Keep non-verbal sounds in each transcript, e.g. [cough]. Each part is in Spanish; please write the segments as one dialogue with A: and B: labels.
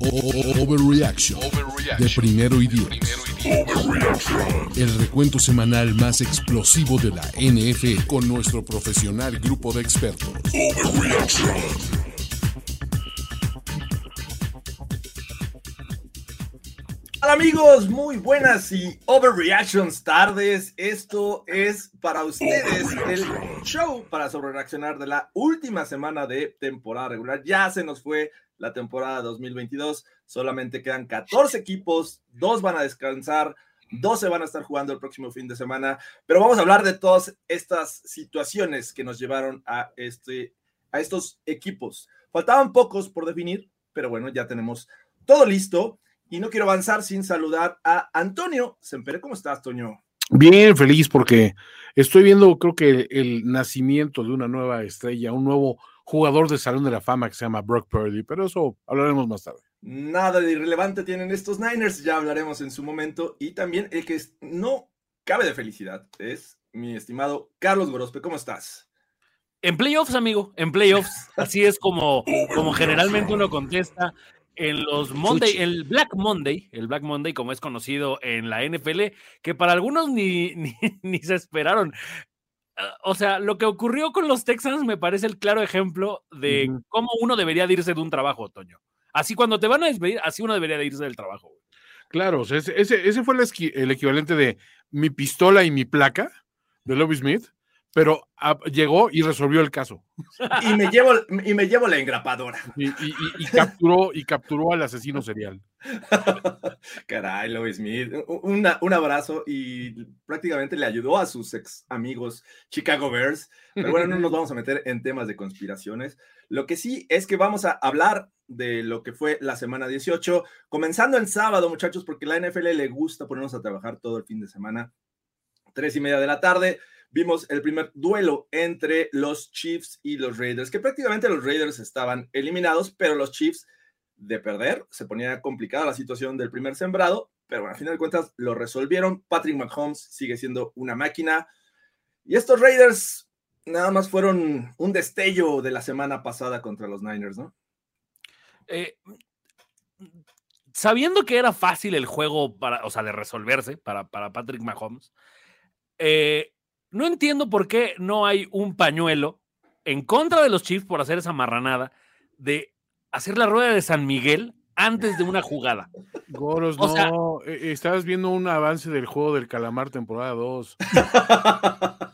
A: Overreaction de primero y diez. El recuento semanal más explosivo de la NFL con nuestro profesional grupo de expertos.
B: Hola amigos, muy buenas y overreactions tardes. Esto es para ustedes el show para sobrereaccionar de la última semana de temporada regular. Ya se nos fue la temporada 2022, solamente quedan 14 equipos, dos van a descansar, 12 van a estar jugando el próximo fin de semana, pero vamos a hablar de todas estas situaciones que nos llevaron a, este, a estos equipos. Faltaban pocos por definir, pero bueno, ya tenemos todo listo. Y no quiero avanzar sin saludar a Antonio Sempere. ¿Cómo estás, Toño?
C: Bien feliz porque estoy viendo, creo que el nacimiento de una nueva estrella, un nuevo jugador de Salón de la Fama que se llama Brock Purdy, pero eso hablaremos más tarde.
B: Nada de irrelevante tienen estos Niners, ya hablaremos en su momento. Y también el que es- no cabe de felicidad es mi estimado Carlos Gorospe. ¿Cómo estás?
D: En playoffs, amigo, en playoffs. [laughs] Así es como, como generalmente uno contesta en los Monday, el Black Monday, el Black Monday, como es conocido en la NFL, que para algunos ni, [laughs] ni, ni se esperaron. Ah, O sea, lo que ocurrió con los Texans me parece el claro ejemplo de cómo uno debería de irse de un trabajo, Toño. Así cuando te van a despedir, así uno debería de irse del trabajo. güey.
C: Claro, o sea, ese, ese, fue el, el equivalente de mi pistola y mi placa de Lobby Smith, pero ah, llegó y resolvió el caso.
B: Y me llevo, y me llevo la engrapadora.
C: Y, y- y- y capturó, y capturó al asesino serial. [laughs]
B: Caray, Lois Smith. Una- un abrazo y prácticamente le ayudó a sus ex amigos Chicago Bears. Pero bueno, no nos vamos a meter en temas de conspiraciones. Lo que sí es que vamos a hablar de lo que fue la semana 18, comenzando el sábado, muchachos, porque la NFL le gusta ponernos a trabajar todo el fin de semana. Tres y media de la tarde, vimos el primer duelo entre los Chiefs y los Raiders, que prácticamente los Raiders estaban eliminados, pero los Chiefs de perder, se ponía complicada la situación del primer sembrado, pero bueno, a final de cuentas lo resolvieron. Patrick Mahomes sigue siendo una máquina. Y estos Raiders nada más fueron un destello de la semana pasada contra los Niners, ¿no?
D: Eh, sabiendo que era fácil el juego para, o sea, de resolverse para, para Patrick Mahomes, eh, no entiendo por qué no hay un pañuelo en contra de los Chiefs por hacer esa marranada de hacer la rueda de San Miguel antes de una jugada.
C: Goros,
D: O sea-
C: no, eh, estabas viendo un avance del juego del calamar temporada 2. [laughs]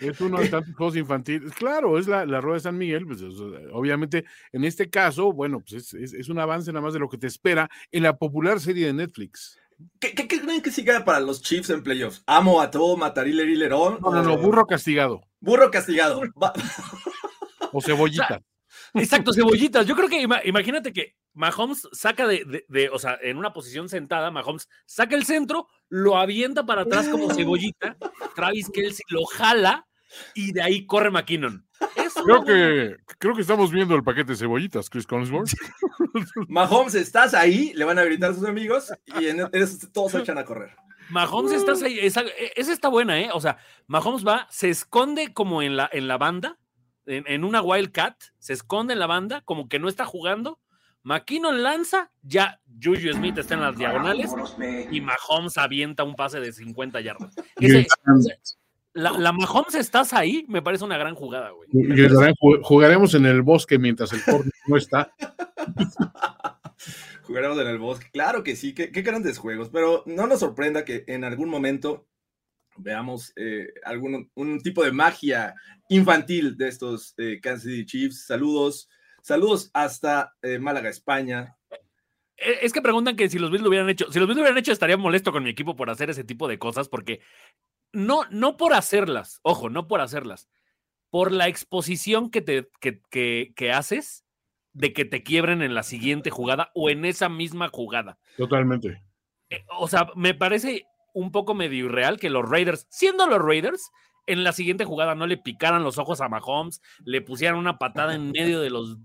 C: Es uno de tantos juegos infantiles. Claro, es la, la rueda de San Miguel. Pues, es, obviamente, en este caso, bueno, pues es, es- es un avance nada más de lo que te espera en la popular serie de Netflix.
B: ¿Qué, qué- qué creen que siga para los Chiefs en playoffs? ¿Amo a todo, matarile, lerón?
C: No, no, no, burro castigado
B: Burro castigado.
C: O cebollita.
D: Exacto, cebollitas. Yo creo que ima- imagínate que Mahomes saca de, de- de- o sea, en una posición sentada, Mahomes saca el centro, lo avienta para atrás como cebollita, Travis Kelsey lo jala y de ahí corre McKinnon.
C: Creo que, creo que estamos viendo el paquete de cebollitas, Chris Collinsworth. [laughs]
B: Mahomes, estás ahí, le van a gritar a sus amigos y en eso todos se [laughs] echan a correr.
D: Mahomes está ahí, esa, e- esa está buena, ¿eh? O sea, Mahomes va, se esconde como en la, en la banda, en, en una Wildcat, se esconde en la banda, como que no está jugando. McKinnon lanza, ya Juju Smith está en las diagonales y Mahomes avienta un pase de 50 yardas. Ese- la, la Mahomes estás ahí, me parece una gran jugada, güey.
C: Y gritarán, "Ju- Jugaremos en el bosque mientras el corner no está. [laughs]
B: Jugaremos en el bosque. Claro que sí, qué, qué grandes juegos, pero no nos sorprenda que en algún momento veamos eh, algún un tipo de magia infantil de estos eh, Kansas City Chiefs. Saludos, saludos hasta eh, Málaga, España.
D: Es que preguntan que si los Bills lo hubieran hecho. Si los Bills lo hubieran hecho, estaría molesto con mi equipo por hacer ese tipo de cosas, porque no, no por hacerlas, ojo, no por hacerlas, por la exposición que te que, que- que haces de que te quiebren en la siguiente jugada o en esa misma jugada.
C: Totalmente.
D: Eh, O sea, me parece un poco medio irreal que los Raiders, siendo los Raiders, en la siguiente jugada no le picaran los ojos a Mahomes, le pusieran una patada en medio de los,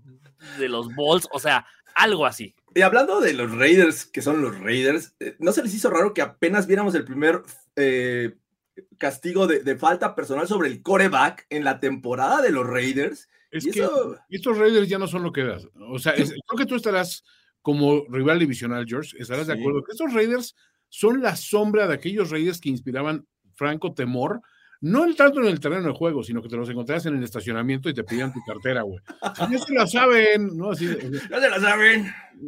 D: de los balls, o sea, algo así.
B: Y hablando de los Raiders, que son los Raiders, eh, ¿no se les hizo raro que apenas viéramos el primer eh, castigo de, de falta personal sobre el coreback en la temporada de los Raiders?
C: Es
B: Y
C: que
B: eso-
C: estos Raiders ya no son lo que eras. O sea, es- [laughs] creo que tú estarás como rival divisional, George, estarás de acuerdo que estos Raiders son la sombra de aquellos Raiders que inspiraban franco temor, no el tanto en el terreno de juego, sino que te los encontrabas en el estacionamiento y te pedían tu cartera, güey. Ya se la saben, ¿no? Así,
B: No se la saben.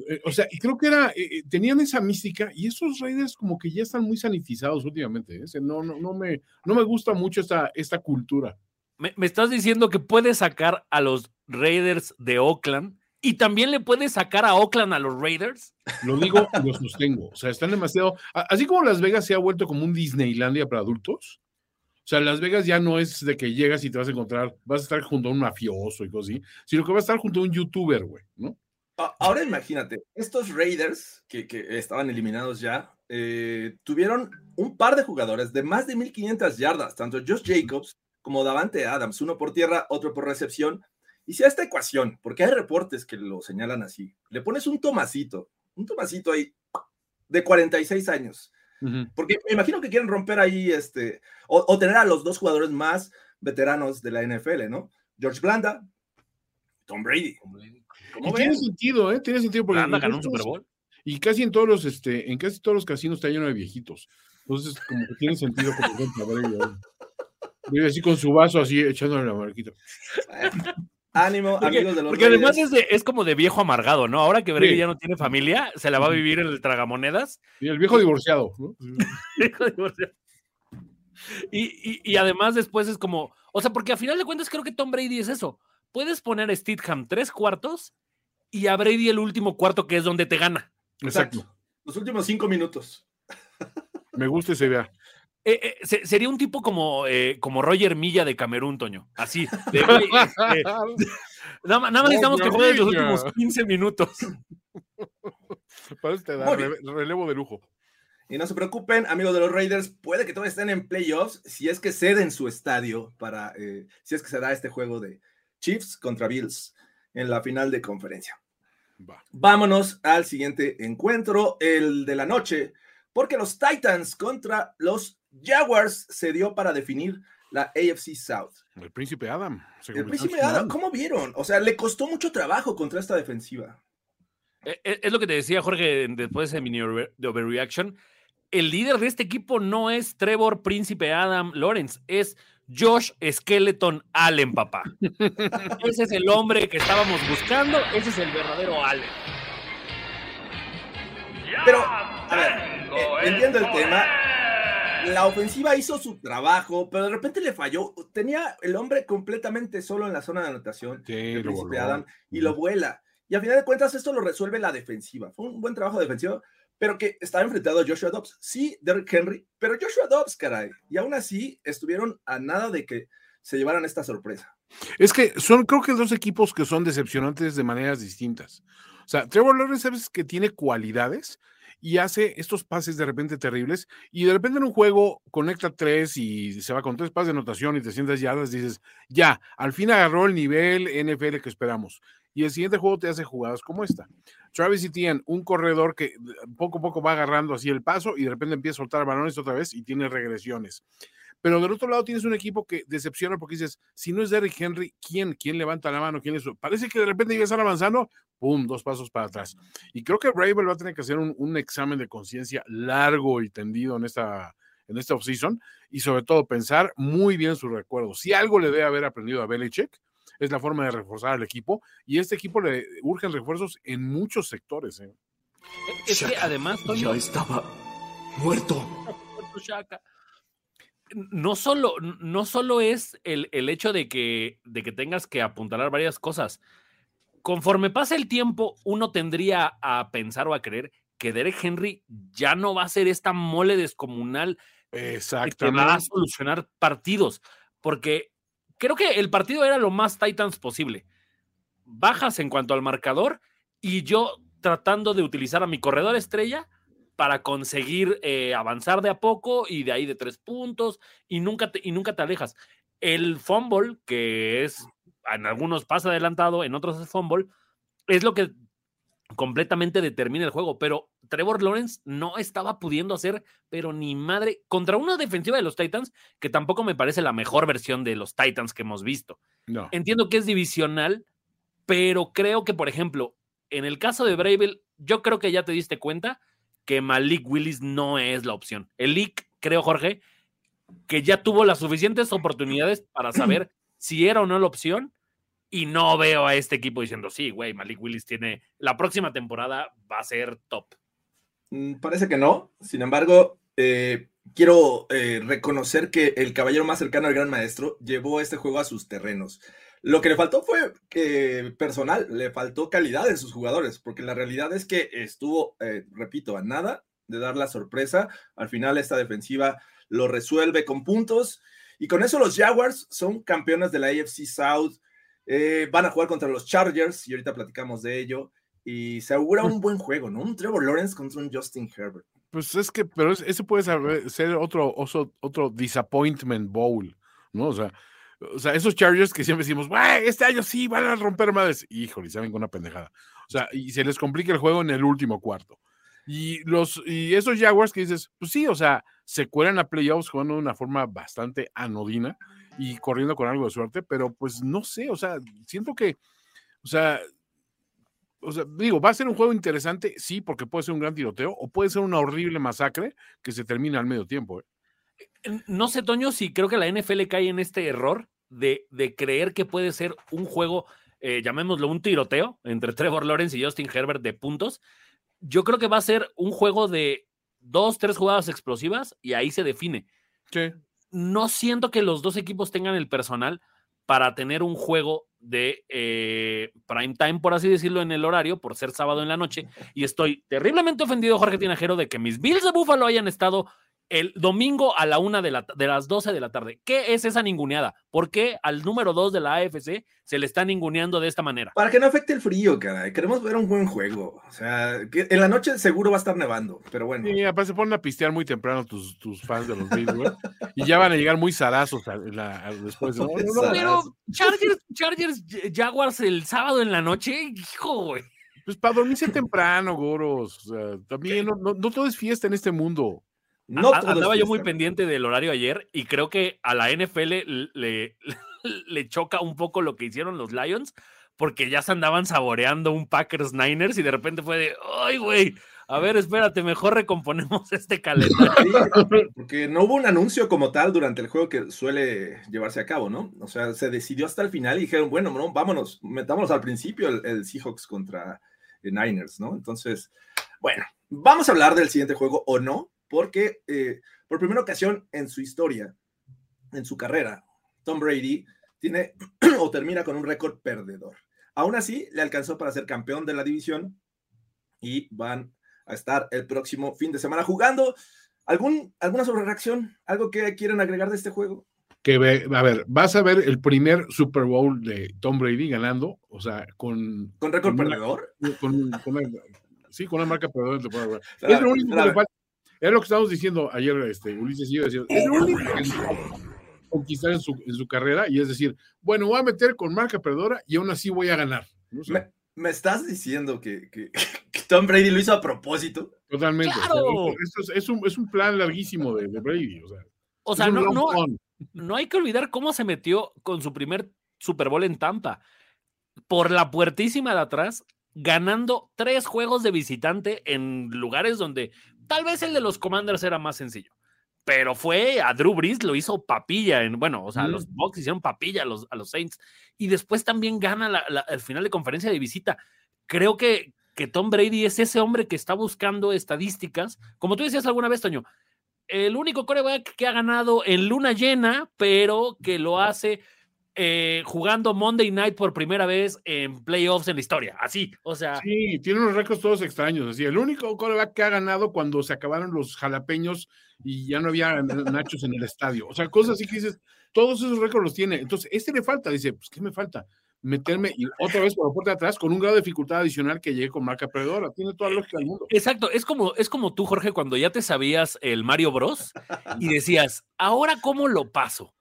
C: eh, o sea, y creo que era, eh, eh, tenían esa mística y esos Raiders como que ya están muy sanitizados últimamente. ¿eh? O sea, No, no, no, me, no me gusta mucho esta, esta cultura.
D: Me, me estás diciendo que puedes sacar a los Raiders de Oakland y también le puedes sacar a Oakland a los Raiders.
C: Lo digo y lo sostengo. O sea, están demasiado. Así como Las Vegas se ha vuelto como un Disneylandia para adultos. O sea, Las Vegas ya no es de que llegas y te vas a encontrar, vas a estar junto a un mafioso y cosas así, sino que vas a estar junto a un youtuber, güey, ¿no?
B: Ahora imagínate, estos Raiders que, que estaban eliminados ya, eh, tuvieron un par de jugadores de más de 1500 yardas, tanto Josh Jacobs como Davante Adams, uno por tierra, otro por recepción. Y a esta ecuación, porque hay reportes que lo señalan así, le pones un Tomasito, un Tomasito ahí de 46 años, porque me imagino que quieren romper ahí este, o, o tener a los dos jugadores más veteranos de la NFL, ¿no? George Blanda, Tom Brady.
C: Y
B: ¿Cómo
C: tiene sentido, ¿eh? Tiene sentido porque
D: Blanda ganó un Super Bowl.
C: Y casi en todos los, este, en casi todos los casinos está lleno de viejitos. Entonces, como que tiene sentido que por ejemplo, Brady, ¿eh? Brady así con su vaso así echándole la marquita. [laughs]
B: Ánimo,
D: Porque,
B: amigos de los
D: porque además es, de- es como de viejo amargado, ¿no? Ahora que Brady
C: Sí.
D: ya no tiene familia, se la va a vivir en el tragamonedas.
C: Y [laughs] el viejo divorciado, ¿no?
D: Y, y- y además después es como, o sea, porque a final de cuentas creo que Tom Brady es eso. Puedes poner a Steadham tres cuartos y a Brady el último cuarto que es donde te gana.
C: Exacto.
B: Los últimos cinco minutos.
C: Me gusta esa idea.
D: Eh, eh, se- sería un tipo como, eh, como Roger Milla de Camerún, Toño. Así. de, este, nada, más- nada más necesitamos que juegues los últimos 15 minutos. [laughs]
C: Te da rele- relevo de lujo.
B: Y no se preocupen, amigos de los Raiders, puede que todavía estén en playoffs si es que ceden su estadio para, eh, si es que se da este juego de Chiefs contra Bills en la final de conferencia.
C: Va.
B: Vámonos al siguiente encuentro, el de la noche, porque los Titans contra los Jaguars se dio para definir la AFC South.
C: El príncipe Adam.
B: El príncipe Adam. ¿cómo vieron? O sea, le costó mucho trabajo contra esta defensiva.
D: Eh, eh, Es lo que te decía Jorge después de de overreaction. El líder de este equipo no es Trevor Príncipe Adam Lawrence, es Josh Skeleton Allen, papá. [laughs] ese es el hombre que estábamos buscando, ese es el verdadero Allen.
B: Pero, a ver, eh, entiendo el tema. La ofensiva hizo su trabajo, pero de repente le falló. Tenía el hombre completamente solo en la zona de anotación,
C: Sí, lo
B: príncipe
C: voló.
B: Adam, y lo vuela. Y a final de cuentas, esto lo resuelve la defensiva. Fue un buen trabajo defensivo, pero que estaba enfrentado a Joshua Dobbs. Sí, Derrick Henry, pero Joshua Dobbs, caray. Y aún así, estuvieron a nada de que se llevaran esta sorpresa.
C: Es que son, creo que dos equipos que son decepcionantes de maneras distintas. O sea, Trevor Lawrence sabes que tiene cualidades y hace estos pases de repente terribles y de repente en un juego conecta tres y se va con tres pases de anotación y te sientas yardas dices, ya, al fin agarró el nivel NFL que esperamos. Y el siguiente juego te hace jugadas como esta. Travis Etienne, un corredor que poco a poco va agarrando así el paso y de repente empieza a soltar balones otra vez y tiene regresiones. Pero del otro lado tienes un equipo que decepciona porque dices, si no es Derrick Henry, ¿quién? ¿Quién levanta la mano? ¿Quién es? Parece que de repente ya están avanzando, ¡pum! Dos pasos para atrás. Y creo que Bravel va a tener que hacer un, un examen de conciencia largo y tendido en esta, en esta offseason y sobre todo pensar muy bien sus recuerdos. Si algo le debe haber aprendido a Belichick, es la forma de reforzar al equipo y a este equipo le urgen refuerzos en muchos sectores. ¿eh?
D: Es que además, Toño,
E: estaba muerto. [laughs]
D: Shaka. No solo, no solo es el, el hecho de que, de que tengas que apuntalar varias cosas. Conforme pasa el tiempo, uno tendría a pensar o a creer que Derek Henry ya no va a ser esta mole descomunal que va a solucionar partidos. Porque creo que el partido era lo más Titans posible. bajas en cuanto al marcador y yo tratando de utilizar a mi corredor estrella para conseguir eh, avanzar de a poco y de ahí de tres puntos y nunca te, y nunca te alejas. El fumble, que es en algunos pasa adelantado, en otros es fumble, es lo que completamente determina el juego, pero Trevor Lawrence no estaba pudiendo hacer, pero ni madre, contra una defensiva de los Titans, que tampoco me parece la mejor versión de los Titans que hemos visto.
C: No.
D: Entiendo que es divisional, pero creo que, por ejemplo, en el caso de Bravel, yo creo que ya te diste cuenta que Malik Willis no es la opción. El Leak, creo, Jorge, que ya tuvo las suficientes oportunidades para saber [clears throat] si era o no la opción. Y no veo a este equipo diciendo, sí, güey, Malik Willis tiene, la próxima temporada va a ser top.
B: Mm, Parece que no. Sin embargo, eh, quiero eh, reconocer que el caballero más cercano al gran maestro llevó este juego a sus terrenos. Lo que le faltó fue eh, personal, le faltó calidad en sus jugadores, porque la realidad es que estuvo, eh, repito, a nada de dar la sorpresa. Al final esta defensiva lo resuelve con puntos y con eso los Jaguars son campeones de la AFC South. Eh, van a jugar contra los Chargers y ahorita platicamos de ello. Y se augura un buen juego, ¿no? Un Trevor Lawrence contra un Justin Herbert.
C: Pues es que, pero es- ese puede ser oso- otro disappointment bowl, ¿no? O sea, o sea, esos Chargers que siempre decimos, "Güey, este año sí van a romper madres. Híjole, saben con una pendejada. O sea, y se les complica el juego en el último cuarto. Y los, y esos Jaguars que dices, pues sí, o sea, se cuelan a playoffs jugando de una forma bastante anodina y corriendo con algo de suerte, pero pues no sé, o sea, siento que, o sea, o sea, digo, va a ser un juego interesante, sí, porque puede ser un gran tiroteo, o puede ser una horrible masacre que se termina al medio tiempo. ¿eh?
D: No sé, Toño, si creo que la NFL cae en este error de, de creer que puede ser un juego, eh, llamémoslo un tiroteo, entre [laughs] Trevor Lawrence y Justin Herbert de puntos. Yo creo que va a ser un juego de dos, tres jugadas explosivas y ahí se define.
C: Sí.
D: No siento que los dos equipos tengan el personal para tener un juego de eh, prime time, por así decirlo, en el horario, por ser sábado en la noche. Y estoy terriblemente ofendido, Jorge Tinajero, de que mis Bills de Buffalo hayan estado el domingo a la una de, la, de las 12 de la tarde. ¿Qué es esa ninguneada? ¿Por qué al número 2 de la AFC se le está ninguneando de esta manera?
B: Para que no afecte el frío, caray. Queremos ver un buen juego. O sea, que en la noche seguro va a estar nevando, pero bueno.
C: Y aparte se ponen a pistear muy temprano tus, tus fans de los Bills, güey, y ya van a llegar muy zarazos a la- a- después. [laughs] ¿no? No, no, no,
D: Pero Chargers, Chargers, Jaguars el sábado en la noche, hijo, güey.
C: Pues para dormirse temprano, goros. O sea, también no, no- no todo es fiesta en este mundo.
B: No
D: A- andaba yo muy pendiente del horario ayer y creo que a la NFL le, [laughs] le choca un poco lo que hicieron los Lions porque ya se andaban saboreando un Packers Niners y de repente fue de, ay, güey, a ver, espérate, mejor recomponemos [laughs] este calendario.
B: Sí, [laughs] porque no hubo un anuncio como tal durante el juego que suele llevarse a cabo, ¿no? O sea, se decidió hasta el final y dijeron, bueno, no, vámonos, metámonos al principio el, el Seahawks contra eh, Niners, ¿no? Entonces, bueno, vamos a hablar del siguiente juego o no, porque eh, por primera ocasión en su historia, en su carrera, Tom Brady tiene [clears throat] o termina con un récord perdedor. Aún así, le alcanzó para ser campeón de la división y van a estar el próximo fin de semana jugando. ¿Algún, ¿Alguna sobrereacción? ¿Algo que quieran agregar de este juego?
C: Que a ver, vas a ver el primer Super Bowl de Tom Brady ganando, o sea, con.
B: ¿Con récord
C: Con una-
B: perdedor?
C: con- con sí, con una marca.
B: Espera, [laughs]
C: Es lo único que le falta. Es lo que estábamos diciendo ayer, este, Ulises y yo decíamos, es lo único que conquistar en su, en su carrera y es decir, bueno, voy a meter con marca perdedora y aún así voy a ganar. ¿no? O sea,
B: Me, me estás diciendo que, que- [laughs] que Tom Brady lo hizo a propósito?
C: Totalmente. o sea,
D: ¡Claro!
C: esto es, es un, es un plan larguísimo de, de Brady. O sea,
D: O sea, no, no, no hay que olvidar cómo se metió con su primer Super Bowl en Tampa. Por la puertísima de atrás, ganando tres juegos de visitante en lugares donde tal vez el de los Commanders era más sencillo. Pero fue a Drew Brees, lo hizo papilla. En, bueno, o sea,
C: Mm.
D: los Bucks hicieron papilla a los, a los Saints. Y después también gana la- la- el final de conferencia de visita. Creo que, que Tom Brady es ese hombre que está buscando estadísticas. Como tú decías alguna vez, Toño, el único coreback que ha ganado en luna llena, pero que lo hace eh, jugando Monday Night por primera vez en playoffs en la historia. Así, o sea,
C: Sí, tiene unos récords todos extraños. Así, el único coreback que ha ganado cuando se acabaron los jalapeños y ya no había nachos en el estadio. O sea, cosas así que dices, todos esos récords los tiene. Entonces, este le falta. Dice, pues, ¿qué me falta? meterme y otra vez por la puerta de atrás con un grado de dificultad adicional que llegue con marca perdedora. Tiene toda la lógica del mundo.
D: Exacto, es como, es como tú, Jorge, cuando ya te sabías el Mario Bros. y decías, ¿ahora cómo lo paso?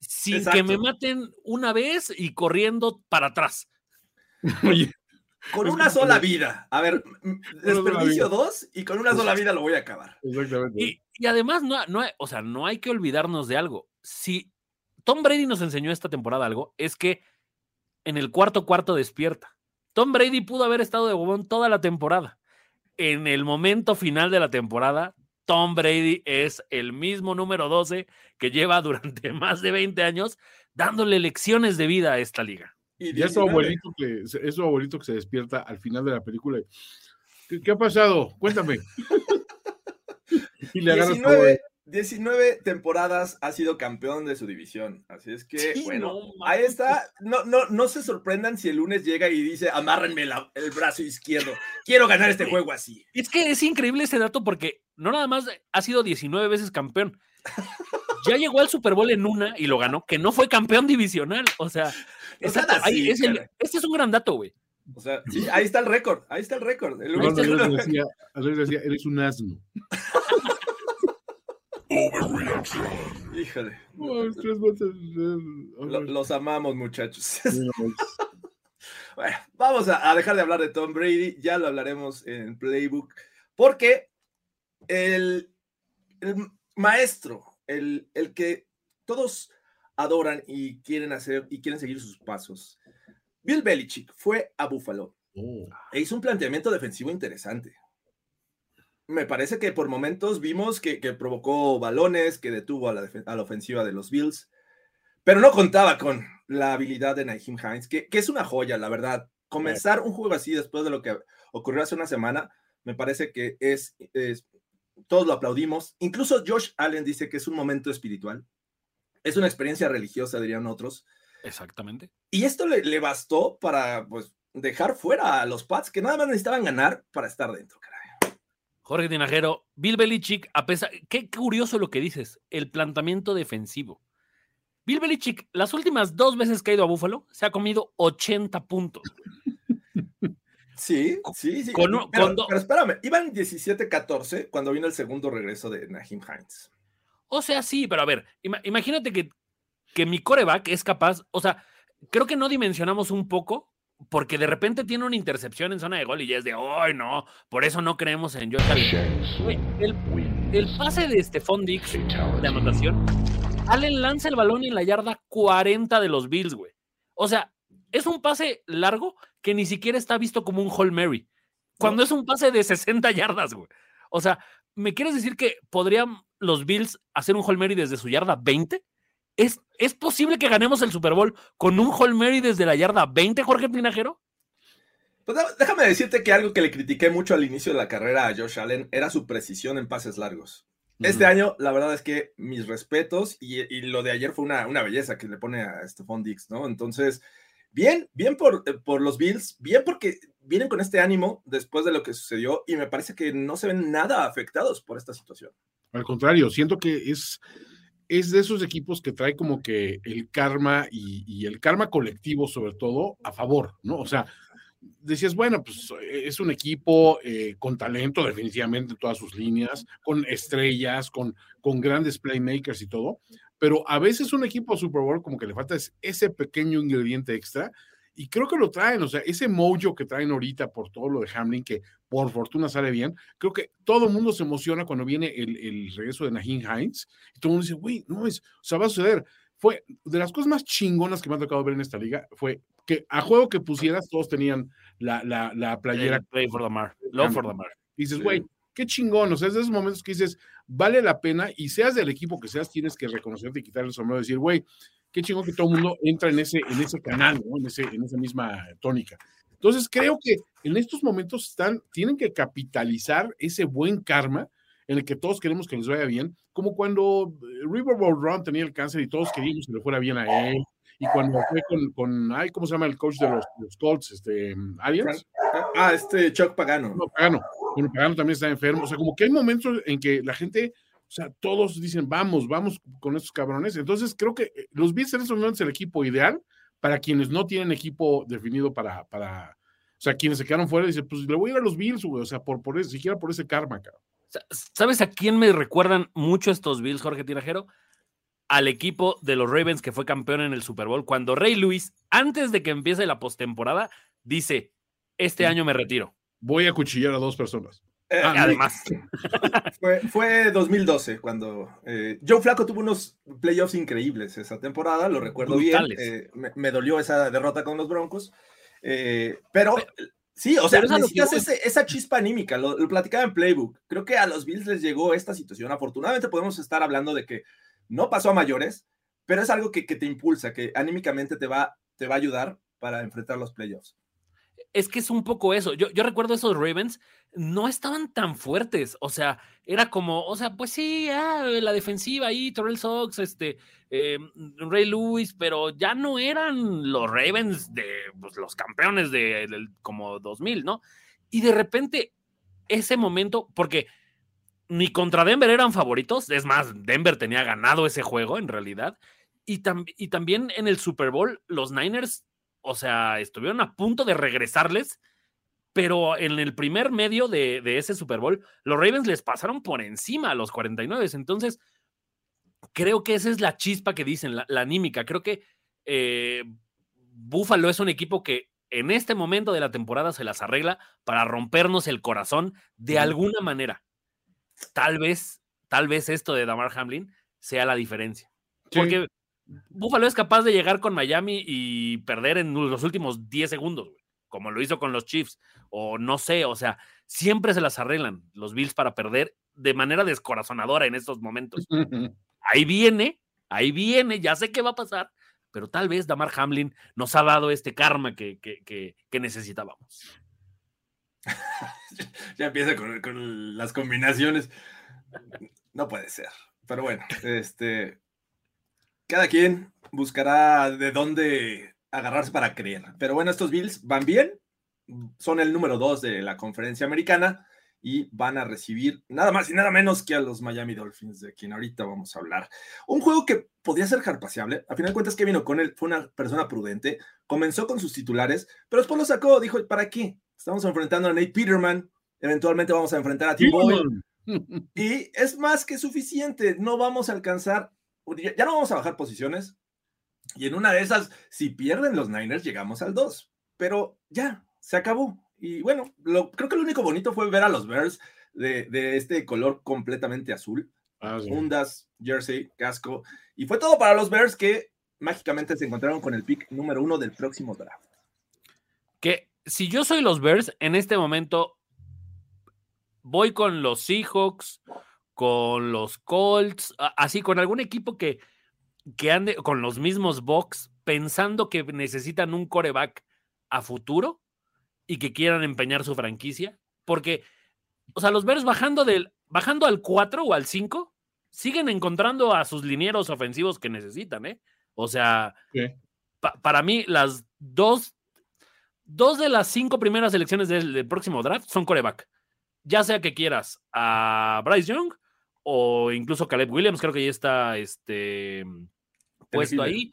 D: Sin que me maten una vez y corriendo para atrás.
C: Oye,
B: Con una sola vida. A ver, desperdicio dos y con una sola vida lo voy a acabar.
C: exactamente.
D: Y, y además, no, no, hay- o sea, no hay que olvidarnos de algo. Si Tom Brady nos enseñó esta temporada algo, es que en el cuarto cuarto despierta. Tom Brady pudo haber estado de bobón toda la temporada. En el momento final de la temporada, Tom Brady es el mismo número 12 que lleva durante [laughs] más de 20 años dándole lecciones de vida a esta liga.
B: Y
C: es su
B: 19.
C: abuelito que es su abuelito que se despierta al final de la película. y, ¿Qué, qué ha pasado? Cuéntame. [laughs] y le agarra todo.
B: 19, 19 temporadas ha sido campeón de su división. Así es que,
D: Sí,
B: bueno,
D: no
B: ahí está. No, no, no se sorprendan si el lunes llega y dice, amárrenme la- el brazo izquierdo. Quiero ganar este juego así.
D: Es que es increíble ese dato porque no nada más ha sido 19 veces campeón. Ya llegó al Super Bowl en una y lo ganó, que no fue campeón divisional. O sea, [laughs]
B: No
D: exacto,
B: sean así,
D: ahí es el- este es un gran dato, güey.
B: O sea, sí, ahí está el récord. Ahí está el récord. El
C: Perdón,
B: lunes-
C: Andrés decía, decía, eres un asno. [laughs]
B: Híjole.
C: Eh,
B: Lo- los amamos, muchachos.
C: No, [laughs]
B: Bueno, vamos a, a dejar de hablar de Tom Brady, ya lo hablaremos en Playbook, porque el, el maestro, el, el que todos adoran y quieren hacer y quieren seguir sus pasos, Bill Belichick fue a Buffalo
C: oh.
B: e hizo un planteamiento defensivo interesante. Me parece que por momentos vimos que, que provocó balones, que detuvo a la, a la ofensiva de los Bills, pero no contaba con la habilidad de Naheem Hines, que, que es una joya, la verdad. Comenzar un juego así después de lo que ocurrió hace una semana, me parece que es, es- todos lo aplaudimos. Incluso Josh Allen dice que es un momento espiritual, es una experiencia religiosa, dirían otros.
D: Exactamente.
B: Y esto le, le bastó para pues, dejar fuera a los Pats, que nada más necesitaban ganar para estar dentro, caray.
D: Jorge Tinajero, Bill Belichick, a pesar, qué curioso lo que dices, el planteamiento defensivo. Bill Belichick, las últimas dos veces que ha ido a Búfalo, se ha comido 80 puntos.
B: Sí, sí, sí.
D: Con un-
B: pero,
D: con do-
B: pero espérame, iban 17-14 cuando vino el segundo regreso de Naheem Hines.
D: O sea, sí, pero a ver, ima- imagínate que, que mi coreback es capaz, o sea, creo que no dimensionamos un poco, porque de repente tiene una intercepción en zona de gol y ya es de, ¡ay, no! Por eso no creemos en Josh Allen. El, el pase de Stephon Dix de anotación, Allen lanza el balón en la yarda 40 de los Bills, güey. O sea, es un pase largo que ni siquiera está visto como un Hall Mary. Cuando es un pase de 60 yardas, güey. O sea, ¿me quieres decir que podrían los Bills hacer un Hall Mary desde su yarda 20? ¿Es, ¿Es posible que ganemos el Super Bowl con un Hall Mary desde la yarda 20, Jorge Tinajero?
B: Pues déjame decirte que algo que le critiqué mucho al inicio de la carrera a Josh Allen era su precisión en pases largos. Este año, la verdad es que mis respetos y, y lo de ayer fue una, una belleza que le pone a Stephon Dix, ¿no? Entonces, bien, bien por, eh, por los Bills, bien porque vienen con este ánimo después de lo que sucedió y me parece que no se ven nada afectados por esta situación.
C: Al contrario, siento que es, es de esos equipos que trae como que el karma y, el karma colectivo, sobre todo, a favor, ¿no? O sea, decías, bueno, pues es un equipo eh, con talento, definitivamente, en todas sus líneas, con estrellas, con, con grandes playmakers y todo, pero a veces un equipo Super Bowl como que le falta es ese pequeño ingrediente extra. Y creo que lo traen, o sea, ese mojo que traen ahorita por todo lo de Hamlin, que por fortuna sale bien, creo que todo el mundo se emociona cuando viene el, el regreso de Naheem Hines, y todo el mundo dice, güey, no es, o sea, va a suceder. Fue de las cosas más chingonas que me ha tocado ver en esta liga, fue que a juego que pusieras, todos tenían la, la, la playera.
D: Play for the Mar. Love for the Mar.
C: Y dices,
B: Sí.
C: Qué chingón, o sea, es de esos momentos que dices, vale la pena, y seas del equipo que seas, tienes que reconocerte y quitar el sombrero y decir, güey, qué chingón que todo el mundo entra en ese, en ese canal, ¿no? en, ese, en esa misma tónica. Entonces, creo que en estos momentos están, tienen que capitalizar ese buen karma en el que todos queremos que les vaya bien, como cuando eh, Riverboat Run tenía el cáncer y todos queríamos que le fuera bien a él, y cuando fue con, con ay, ¿cómo se llama el coach de los, los Colts? Este, Arians.
B: Ah, este Chuck Pagano.
C: No, Pagano. Bueno, Pagano también está enfermo. O sea, como que hay momentos en que la gente, o sea, todos dicen, vamos, vamos con estos cabrones. Entonces, creo que eh, los Bills en estos momentos es el equipo ideal para quienes no tienen equipo definido para, para o sea, quienes se quedaron fuera, dicen, pues le voy a ir a los Bills, güey, o sea, por, por siquiera por ese karma, cabrón.
D: ¿Sabes a quién me recuerdan mucho estos Bills, Jorge Tirajero? Al equipo de los Ravens que fue campeón en el Super Bowl, cuando Ray Lewis, antes de que empiece la postemporada, dice: Este año me retiro.
C: Voy a cuchillar a dos personas.
D: Eh, ah, además. [laughs]
B: Fue, fue 2012 cuando eh, Joe Flaco tuvo unos playoffs increíbles esa temporada, lo recuerdo bien. Eh, me, dolió esa derrota con los Broncos. pero, sí, o sea, necesitas esa chispa anímica, lo, platicaba en Playbook. Creo que a los Bills les llegó esta situación. Afortunadamente podemos estar hablando de que no pasó a mayores, pero es algo que, que te impulsa, que anímicamente te va, te va a ayudar para enfrentar los playoffs
D: es que es un poco eso. Yo, yo, recuerdo esos Ravens, no estaban tan fuertes. O sea, era como, o sea, pues sí, ah, la defensiva ahí, Terrell Sox, este, eh, Ray Lewis, pero ya no eran los Ravens de pues, los campeones de, como 2000, ¿no? Y de repente, ese momento, porque ni contra Denver eran favoritos, es más, Denver tenía ganado ese juego en realidad. Y, y también en el Super Bowl, los Niners o sea, estuvieron a punto de regresarles, pero en el primer medio de, ese Super Bowl, los Ravens les pasaron por encima a los 49. Entonces, creo que esa es la chispa que dicen, la, anímica. Creo que eh, Buffalo es un equipo que en este momento de la temporada se las arregla para rompernos el corazón de alguna manera. Tal vez, tal vez esto de Damar Hamlin sea la diferencia. Porque Buffalo es capaz de llegar con Miami y perder en los últimos 10 segundos, como lo hizo con los Chiefs, o no sé, o sea, siempre se las arreglan los Bills para perder de manera descorazonadora en estos momentos. [laughs] Ahí viene, ahí viene, ya sé qué va a pasar, pero tal vez Damar Hamlin nos ha dado este karma que, que, necesitábamos. [laughs]
B: ya empieza con, con las combinaciones. No puede ser. Pero bueno, este, cada quien buscará de dónde agarrarse para creer. Pero bueno, estos Bills van bien, son el número dos de la conferencia americana y van a recibir nada más y nada menos que a los Miami Dolphins, de quien ahorita vamos a hablar. Un juego que podía ser carpaseable. A final de cuentas, Kevin O'Connell fue una persona prudente, comenzó con sus titulares, pero después lo sacó, dijo, ¿para qué? Estamos enfrentando a Nate Peterman, eventualmente vamos a enfrentar a Tim Boyle. Y es más que suficiente, no vamos a alcanzar ya no vamos a bajar posiciones. Y en una de esas, si pierden los Niners, llegamos al 2. Pero ya, se acabó. Y bueno, lo, creo que lo único bonito fue ver a los Bears de, este color completamente azul. Ah, Fundas, jersey, casco. Y fue todo para los Bears que mágicamente se encontraron con el pick número uno del próximo draft.
D: Que si yo soy los Bears, en este momento voy con los Seahawks, con los Colts, así con algún equipo que, que ande con los mismos box, pensando que necesitan un coreback a futuro y que quieran empeñar su franquicia, porque, o sea, los Bears bajando, del, bajando al 4 o al 5, siguen encontrando a sus linieros ofensivos que necesitan, ¿eh? O sea, para mí las dos, dos de las cinco primeras elecciones del próximo draft son coreback. Ya sea que quieras a Bryce Young o incluso Caleb Williams, creo que ya está este, puesto ahí.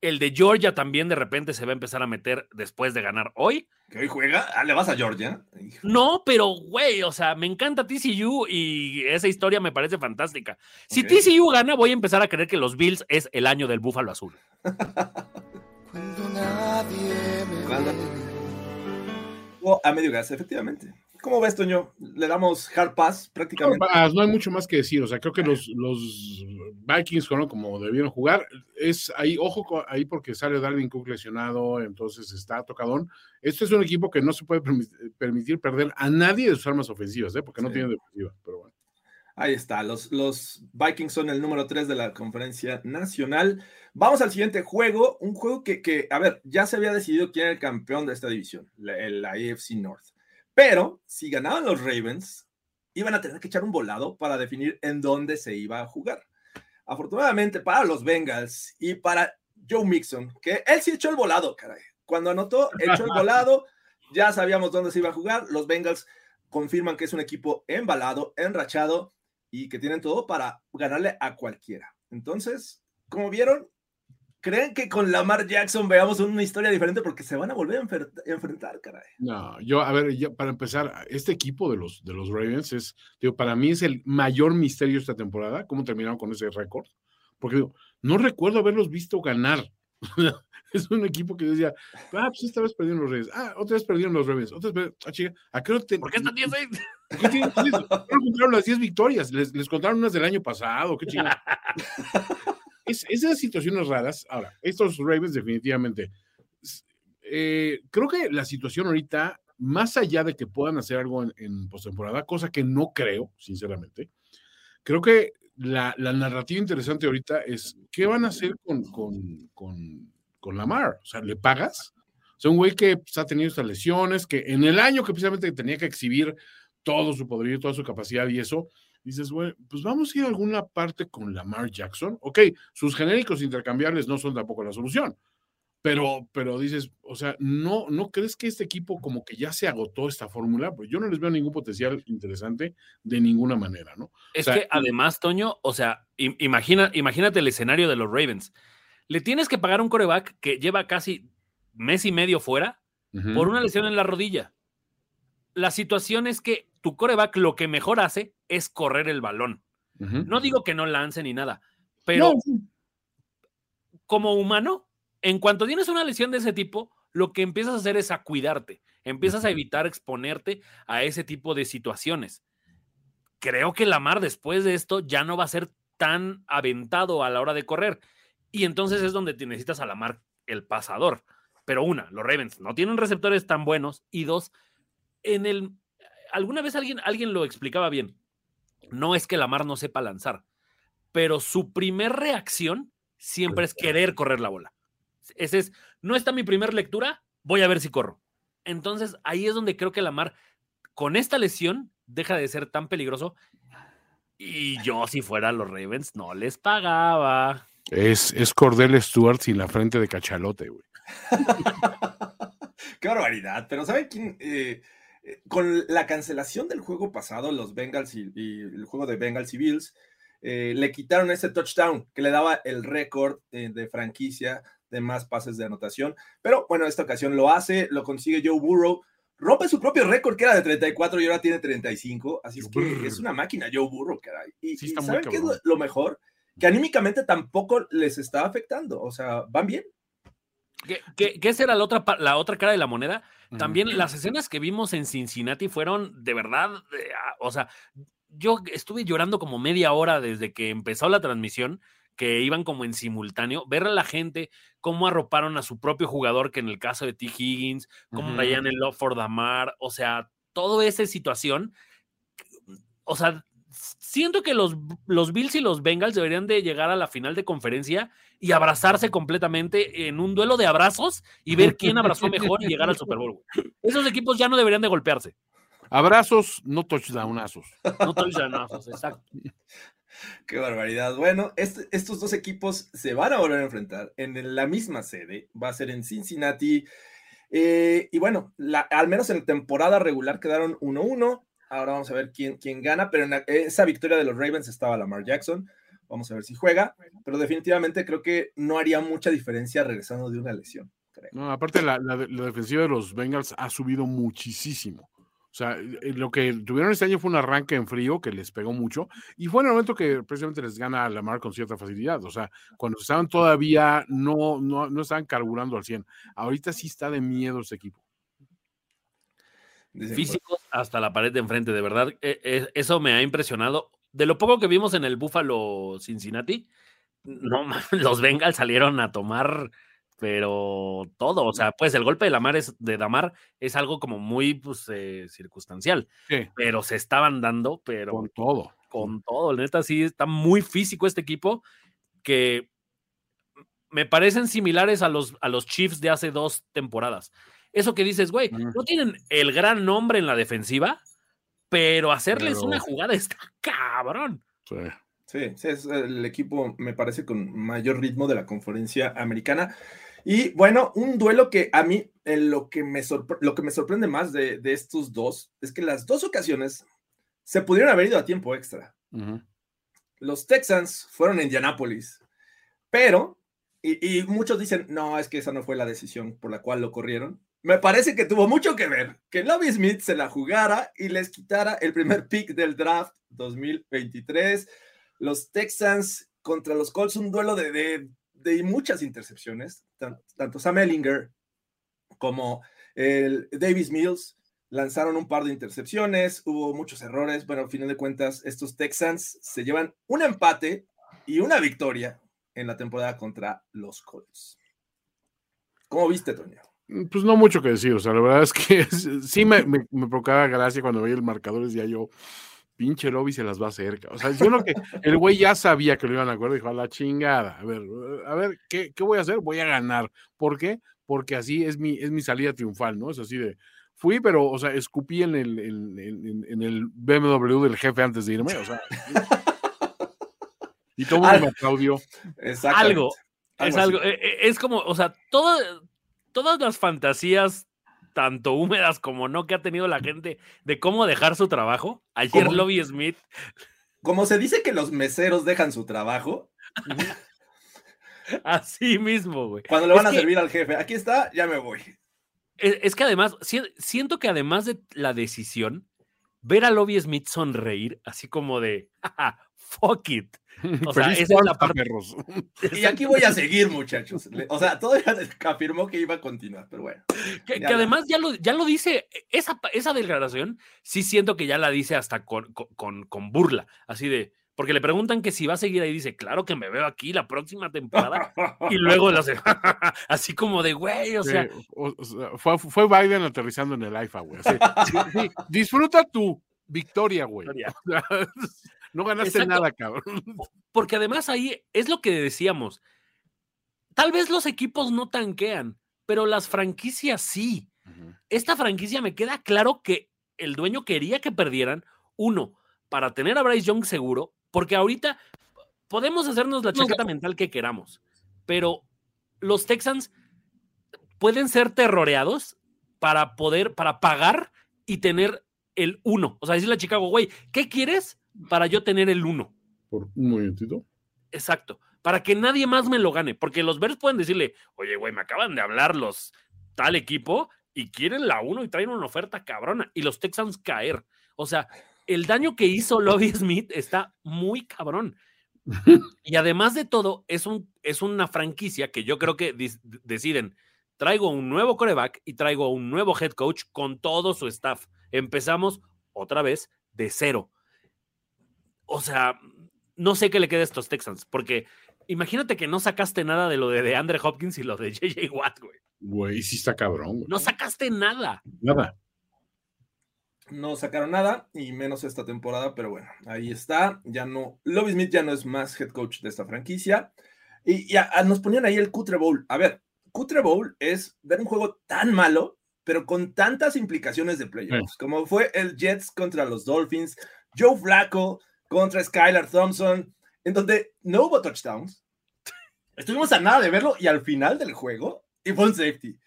D: El de Georgia también de repente se va a empezar a meter después de ganar hoy.
B: ¿Que hoy juega? Ah, ¿Le vas a Georgia?
D: No, pero güey, o sea, me encanta TCU y esa historia me parece fantástica. Si TCU gana, voy a empezar a creer que los Bills es el año del Búfalo Azul. [laughs] Cuando nadie
B: a medio gas, efectivamente. ¿Cómo ves, Toño? Le damos hard pass prácticamente.
C: No, hay mucho más que decir. O sea, creo que los, los Vikings fueron como debieron jugar. Es ahí, ojo ahí porque sale Darwin Cook lesionado, entonces está tocadón. Este es un equipo que no se puede permitir perder a nadie de sus armas ofensivas, ¿eh? porque no tiene defensiva, pero bueno.
B: Ahí está, los, los Vikings son el número 3 de la conferencia nacional. Vamos al siguiente juego, un juego que, que, a ver, ya se había decidido quién era el campeón de esta división, la, la AFC North. Pero si ganaban los Ravens, iban a tener que echar un volado para definir en dónde se iba a jugar. Afortunadamente para los Bengals y para Joe Mixon, que él sí echó el volado, caray. Cuando anotó, echó el [laughs] volado, ya sabíamos dónde se iba a jugar. Los Bengals confirman que es un equipo embalado, enrachado y que tienen todo para ganarle a cualquiera. Entonces, como vieron, ¿Creen que con Lamar Jackson veamos una historia diferente? Porque se van a volver a enfer- enfrentar, caray.
C: No, yo, a ver, ya para empezar, este equipo de los, de los Ravens es, digo, para mí es el mayor misterio esta temporada, cómo terminaron con ese récord, porque digo, no recuerdo haberlos visto ganar. [laughs] es un equipo que decía, ah, pues esta vez perdieron los Ravens, ah, otra vez perdieron los Ravens, otra vez, ah, chica, ¿a qué hora te-
D: ¿Por qué están 10
C: ¿por qué tienen diez? ¿Por qué no contaron las 10 victorias? Les, les contaron unas del año pasado, qué chingada. [laughs] es, esas situaciones raras. Ahora, estos Ravens definitivamente. eh, creo que la situación ahorita, más allá de que puedan hacer algo en, en postemporada, cosa que no creo, sinceramente, creo que la, la narrativa interesante ahorita es qué van a hacer con, con, con, con Lamar. O sea, ¿le pagas? O sea, un güey que pues, ha tenido estas lesiones, que en el año que precisamente tenía que exhibir todo su poderío, toda su capacidad y eso, dices, bueno, pues vamos a ir a alguna parte con Lamar Jackson. Ok, sus genéricos intercambiables no son tampoco la solución, pero, pero dices, o sea, ¿no, ¿no crees que este equipo como que ya se agotó esta fórmula? Pues yo no les veo ningún potencial interesante de ninguna manera, ¿no?
D: Es
C: O sea,
D: que además, Toño, o sea, im- imagina, imagínate el escenario de los Ravens. Le tienes que pagar un coreback que lleva casi mes y medio fuera por una lesión en la rodilla. La situación es que tu coreback lo que mejor hace es correr el balón. No digo que no lance ni nada, pero
C: No, sí.
D: como humano, en cuanto tienes una lesión de ese tipo, lo que empiezas a hacer es a cuidarte, empiezas a evitar exponerte a ese tipo de situaciones. Creo que Lamar después de esto ya no va a ser tan aventado a la hora de correr. Y entonces es donde te necesitas a Lamar el pasador. Pero una, los Ravens no tienen receptores tan buenos. Y dos, en el. Alguna vez alguien, alguien lo explicaba bien. No es que Lamar no sepa lanzar, pero su primer reacción siempre es querer correr la bola. Ese es, no está mi primer lectura, voy a ver si corro. Entonces ahí es donde creo que Lamar, con esta lesión, deja de ser tan peligroso. Y yo, si fuera los Ravens, no les pagaba.
C: Es, es Cordell Stewart sin la frente de cachalote, güey. [laughs]
B: Qué barbaridad. Pero ¿saben quién? Eh, eh, con la cancelación del juego pasado, los Bengals y, y el juego de Bengals y Bills, eh, le quitaron ese touchdown que le daba el récord eh, de franquicia de más pases de anotación. Pero bueno, esta ocasión lo hace, lo consigue Joe Burrow, rompe su propio récord que era de 34 y ahora tiene 35. Así es que es una máquina Joe Burrow, caray. Y,
C: Sí,
B: y ¿saben qué es lo mejor? Que anímicamente tampoco les está afectando. O sea, van bien.
D: ¿Qué, qué, qué será la otra, la otra cara de la moneda? También las escenas que vimos en Cincinnati fueron de verdad, ah, o sea, yo estuve llorando como media hora desde que empezó la transmisión, que iban como en simultáneo, ver a la gente cómo arroparon a su propio jugador, que en el caso de T. Higgins, cómo
C: Ujú.
D: traían el Love for Damar, o sea, toda esa situación, o sea, siento que los, los Bills y los Bengals deberían de llegar a la final de conferencia y abrazarse completamente en un duelo de abrazos y ver quién abrazó mejor y llegar al Super Bowl. güey. Esos equipos ya no deberían de golpearse.
C: Abrazos, no touchdownazos.
D: No touchdownazos, exacto.
B: Qué barbaridad. Bueno, este- estos dos equipos se van a volver a enfrentar en la misma sede. Va a ser en Cincinnati. Eh, y bueno, la- al menos en la temporada regular quedaron 1-1. Ahora vamos a ver quién, quién gana, pero en la- esa victoria de los Ravens estaba Lamar Jackson. Vamos a ver si juega, pero definitivamente creo que no haría mucha diferencia regresando de una lesión. creo.
C: No, aparte, la, la de- la defensiva de los Bengals ha subido muchísimo. O sea, eh, lo que tuvieron este año fue un arranque en frío que les pegó mucho y fue en el momento que precisamente les gana a Lamar con cierta facilidad. O sea, cuando estaban todavía no, no, no estaban carburando al 100. Ahorita sí está de miedo ese equipo.
D: Físicos hasta la pared de enfrente, de verdad. eh, eh, eso me ha impresionado. De lo poco que vimos en el Buffalo Cincinnati, no los Bengals salieron a tomar, pero todo. O sea, pues el golpe de Lamar es, de Damar es algo como muy pues, eh, circunstancial,
C: Sí,
D: pero se estaban dando, pero
C: con todo.
D: con todo. Neta, sí está muy físico este equipo que me parecen similares a los, a los Chiefs de hace dos temporadas. Eso que dices, güey, no tienen el gran nombre en la defensiva, pero hacerles
C: Pero-
D: una jugada está [laughs] cabrón.
C: Sí.
B: Sí, sí, es el equipo, me parece, con mayor ritmo de la conferencia americana. Y bueno, un duelo que a mí, eh, lo, que me sorpre- lo que me sorprende más de, de estos dos es que las dos ocasiones se pudieron haber ido a tiempo extra. Los Texans fueron a Indianápolis, pero Y, y muchos dicen, no, es que esa no fue la decisión por la cual lo corrieron. Me parece que tuvo mucho que ver que Lobby Smith se la jugara y les quitara el primer pick del draft 2023. Los Texans contra los Colts, un duelo de, de, de muchas intercepciones. Tan- Tanto Sam Ellinger como el Davis Mills lanzaron un par de intercepciones, hubo muchos errores. Bueno, al final de cuentas, estos Texans se llevan un empate y una victoria en la temporada contra los Colts. ¿Cómo viste, Toño?
C: Pues no mucho que decir, o sea, la verdad es que [laughs] sí me, me, me provocaba gracia cuando veía el marcador, decía yo, pinche lobby se las va a hacer. cabrón". O sea, yo lo que el güey ya sabía que lo iban a acordar, dijo, a la chingada, a ver, a ver, ¿qué, qué voy a hacer? Voy a ganar. ¿Por qué? Porque así es mi, es mi salida triunfal, ¿no? Es así de, fui, pero, o sea, escupí en el, en, en- en el BMW del jefe antes de irme, o sea. y todo el mundo me aplaudió.
D: Algo, es algo, eh, eh, es como, o sea, todo- todas las fantasías, tanto húmedas como no, que ha tenido la gente de cómo dejar su trabajo. Ayer
B: ¿Cómo?
D: Lobby Smith,
B: Como se dice que los meseros dejan su trabajo, [laughs]
D: así mismo, güey.
B: cuando le
D: Es
B: van a
D: que-
B: servir al jefe, aquí está, ya me voy.
D: Es, es que además, si- siento que además de la decisión, ver a Lobby Smith sonreír, así como de, "Jaja, fuck it. [laughs] O sea, esa es la parte-. [laughs]
B: Y aquí voy a seguir, muchachos. O sea, todavía [laughs] afirmó que iba a continuar, pero bueno.
D: Que,
B: Ya
D: que
B: la-
D: además ya lo, ya lo dice, e, esa, esa declaración, sí siento que ya la dice hasta con, con- con- burla, así de, porque le preguntan que si va a seguir ahí, dice, claro que me veo aquí la próxima temporada, y luego lo hace, así como de, güey, o sea,
C: Sí, o- o sea, fue, fue Biden aterrizando en el IFA, güey. así. Sí, sí, disfruta tu victoria, güey.
D: Victoria.
C: No ganaste
D: Exacto.
C: nada, cabrón. [laughs]
D: porque además ahí es lo que decíamos, tal vez los equipos no tanquean, pero las franquicias sí. esta franquicia me queda claro que el dueño quería que perdieran, uno, para tener a Bryce Young seguro, porque ahorita podemos hacernos la chaqueta mental que queramos, pero los Texans pueden ser terroreados para poder, para pagar y tener el uno. O sea, decirle a Chicago, güey, ¿qué quieres para yo tener el uno?
C: Por un momentito.
D: Exacto. Para que nadie más me lo gane. Porque los Bears pueden decirle, oye, güey, me acaban de hablar los tal equipo y quieren la uno y traen una oferta cabrona. Y los Texans caer. O sea, el daño que hizo Lobby Smith está muy cabrón. [laughs] Y además de todo, es, un, es una franquicia que yo creo que deciden, traigo un nuevo coreback y traigo un nuevo head coach con todo su staff. Empezamos otra vez de cero. O sea, no sé qué le queda a estos Texans, porque imagínate que no sacaste nada de lo de DeAndre Hopkins y lo de [laughs] JJ Watt, güey.
C: Güey, sí está cabrón, güey.
D: No sacaste nada.
C: Nada.
B: No sacaron nada y menos esta temporada, pero bueno, ahí está. Ya no, Lobby Smith ya no es más head coach de esta franquicia. Y, y a- a- nos ponían ahí el Cutre Bowl. A ver, Cutre Bowl es ver un juego tan malo, pero con tantas implicaciones de playoffs, como fue el Jets contra los Dolphins, Joe Flacco contra Skylar Thompson, en donde no hubo touchdowns. [laughs] Estuvimos a nada de verlo y al final del juego, y fue un safety.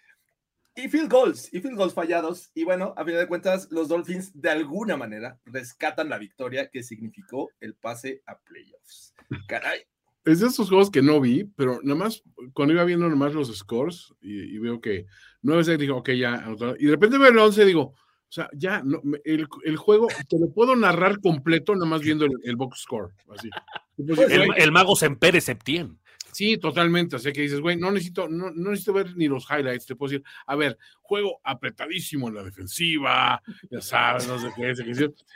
B: Y field goals, y field goals fallados. Y bueno, a final de cuentas, los Dolphins de alguna manera rescatan la victoria que significó el pase a playoffs. Caray.
C: Es de esos juegos que no vi, pero nada más, cuando iba viendo nomás los scores y, y veo que 9 digo, ok, ya, y de repente veo el 11, digo, o sea, ya, no, el, el juego, te lo puedo narrar completo nada más viendo el, el box score, así. Y pues,
D: El, el mago Sempere Septien.
C: Sí, totalmente. O sea que dices, güey, no necesito, no, no necesito ver ni los highlights. Te puedo decir, a ver, juego apretadísimo en la defensiva, ya sabes, no sé qué.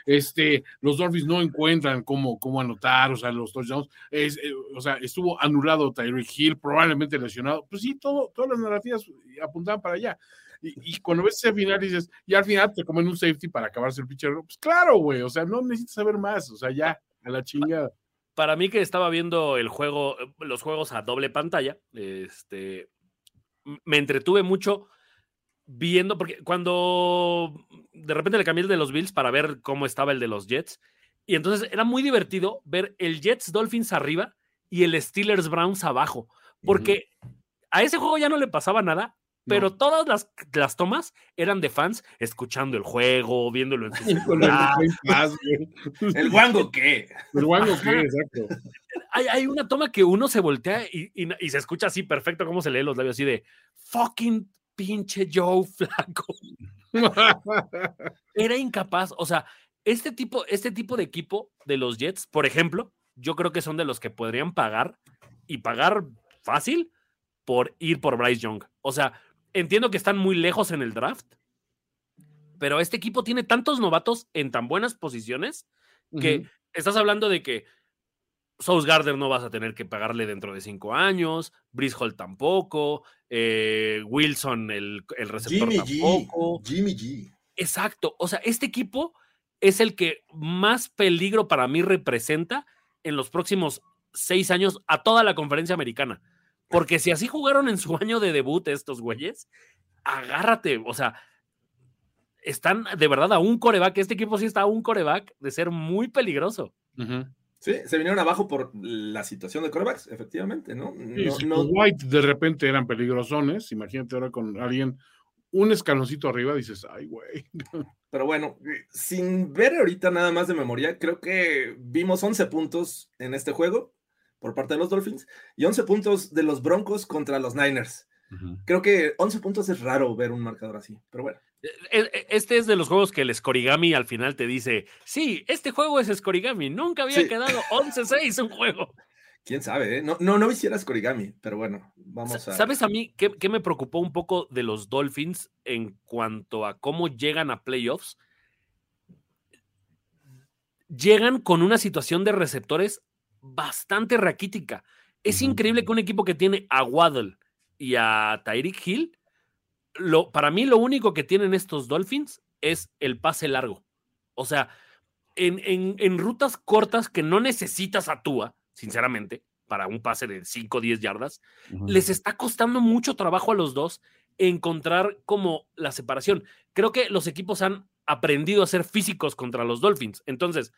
C: Este, los Dolphins no encuentran cómo, cómo anotar, o sea, los touchdowns. Es, eh, o sea, estuvo anulado Tyreek Hill, probablemente lesionado. Pues sí, todo, todas las narrativas apuntaban para allá. Y, y cuando ves ese final dices, y al final te comen un safety para acabarse el pitcher. Pues claro, güey, o sea, no necesitas saber más, o sea, ya, a la chingada.
D: Para mí que estaba viendo el juego, los juegos a doble pantalla, este, me entretuve mucho viendo, porque cuando de repente le cambié el de los Bills para ver cómo estaba el de los Jets, y entonces era muy divertido ver el Jets Dolphins arriba y el Steelers Browns abajo, porque a ese juego ya no le pasaba nada pero todas las, las tomas eran de fans escuchando el juego, viéndolo en su [laughs]
C: el
D: celular.
C: Game Pass, güey.
B: ¿El guango qué?
C: El guango, ¿qué? Exacto.
D: Hay, hay una toma que uno se voltea y, y- y se escucha así perfecto cómo se lee los labios, así de fucking pinche Joe Flaco. [laughs] Era incapaz, o sea, este tipo, este tipo de equipo de los Jets, por ejemplo, yo creo que son de los que podrían pagar y pagar fácil por ir por Bryce Young. O sea, entiendo que están muy lejos en el draft, pero este equipo tiene tantos novatos en tan buenas posiciones que estás hablando de que Sauce Gardner no vas a tener que pagarle dentro de cinco años, Brice Hall tampoco, eh, Wilson, el, el receptor
B: Jimmy G.
D: tampoco.
B: Jimmy G.
D: Exacto. O sea, este equipo es el que más peligro para mí representa en los próximos seis años a toda la conferencia americana. Porque si así jugaron en su año de debut estos güeyes, agárrate. O sea, están de verdad a un coreback. Este equipo sí está a un coreback de ser muy peligroso.
B: Sí, se vinieron abajo por la situación de corebacks, efectivamente, ¿no?
C: Sí,
B: No-
C: si
B: no-
C: White de repente eran peligrosones, imagínate ahora con alguien un escaloncito arriba, dices, ay, güey. [laughs]
B: Pero bueno, sin ver ahorita nada más de memoria, creo que vimos 11 puntos en este juego por parte de los Dolphins y 11 puntos de los Broncos contra los Niners. Creo que 11 puntos es raro ver un marcador así, pero bueno.
D: E- e- Este es de los juegos que el Scorigami al final te dice: Sí, este juego es Scorigami. Nunca había
B: Sí.
D: quedado 11-6 un juego. [laughs]
B: Quién sabe, ¿eh? No, no, no hicieras Korigami, pero bueno, vamos a.
D: ¿Sabes a mí qué, qué me preocupó un poco de los Dolphins en cuanto a cómo llegan a playoffs? Llegan con una situación de receptores bastante raquítica. Es increíble que un equipo que tiene a Waddle y a Tyreek Hill, lo, para mí lo único que tienen estos Dolphins es el pase largo. O sea, en, en- en rutas cortas que no necesitas a Tua, sinceramente, para un pase de 5 o 10 yardas, les está costando mucho trabajo a los dos encontrar como la separación. Creo que los equipos han aprendido a ser físicos contra los Dolphins. Entonces,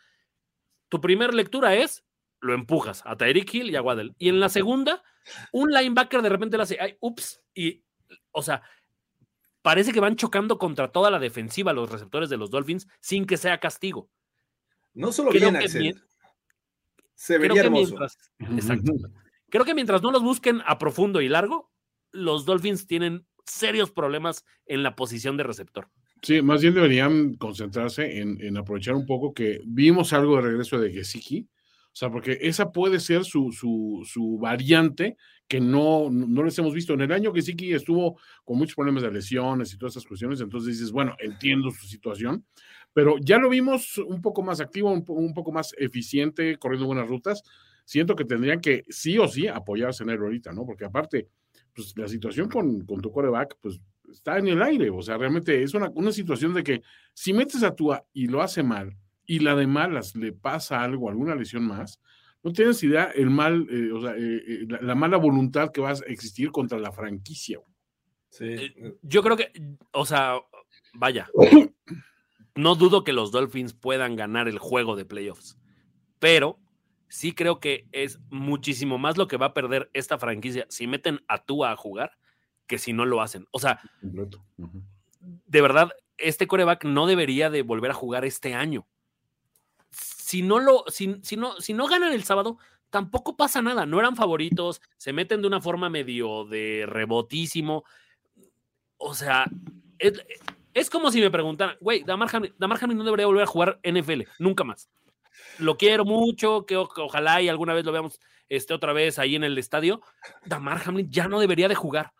D: tu primera lectura es, lo empujas a Tyreek Hill y a Waddle. Y en la segunda, un linebacker de repente le hace, ay, ups, y, o sea, parece que van chocando contra toda la defensiva los receptores de los Dolphins sin que sea castigo.
B: No solo
D: Creo
B: bien, Axel.
D: bien-
B: Se
D: Creo
B: vería
D: que
B: hermoso.
D: mientras, exacto. Creo que mientras no los busquen a profundo y largo, los Dolphins tienen serios problemas en la posición de receptor.
C: Sí, más bien deberían concentrarse en, en aprovechar un poco que vimos algo de regreso de Gesicki, o sea, porque esa puede ser su, su, su variante que no, no les hemos visto. En el año que Gesicki estuvo con muchos problemas de lesiones y todas esas cuestiones, entonces dices, bueno, entiendo su situación, pero ya lo vimos un poco más activo, un poco más eficiente, corriendo buenas rutas. Siento que tendrían que sí o sí apoyarse en él ahorita, ¿no? Porque aparte, pues la situación con, con tu coreback, pues está en el aire. O sea, realmente es una, una situación de que si metes a Tua y lo hace mal y la de malas le pasa algo, alguna lesión más, no tienes idea el mal, eh, o sea, eh, eh, la, la mala voluntad que va a existir contra la franquicia.
B: Sí.
D: Eh, Yo creo que, o sea, vaya, no dudo que los Dolphins puedan ganar el juego de playoffs, pero sí creo que es muchísimo más lo que va a perder esta franquicia si meten a Tua a jugar que si no lo hacen. O sea, de verdad, este coreback no debería de volver a jugar este año. Si no lo, si, si no, si no ganan el sábado, tampoco pasa nada. No eran favoritos, se meten de una forma medio de rebotísimo. O sea, es, es como si me preguntaran, güey, Damar Hamlin, no debería volver a jugar NFL, nunca más. Lo quiero mucho, que ojalá y alguna vez lo veamos este, otra vez ahí en el estadio. Damar Hamlin ya no debería de jugar.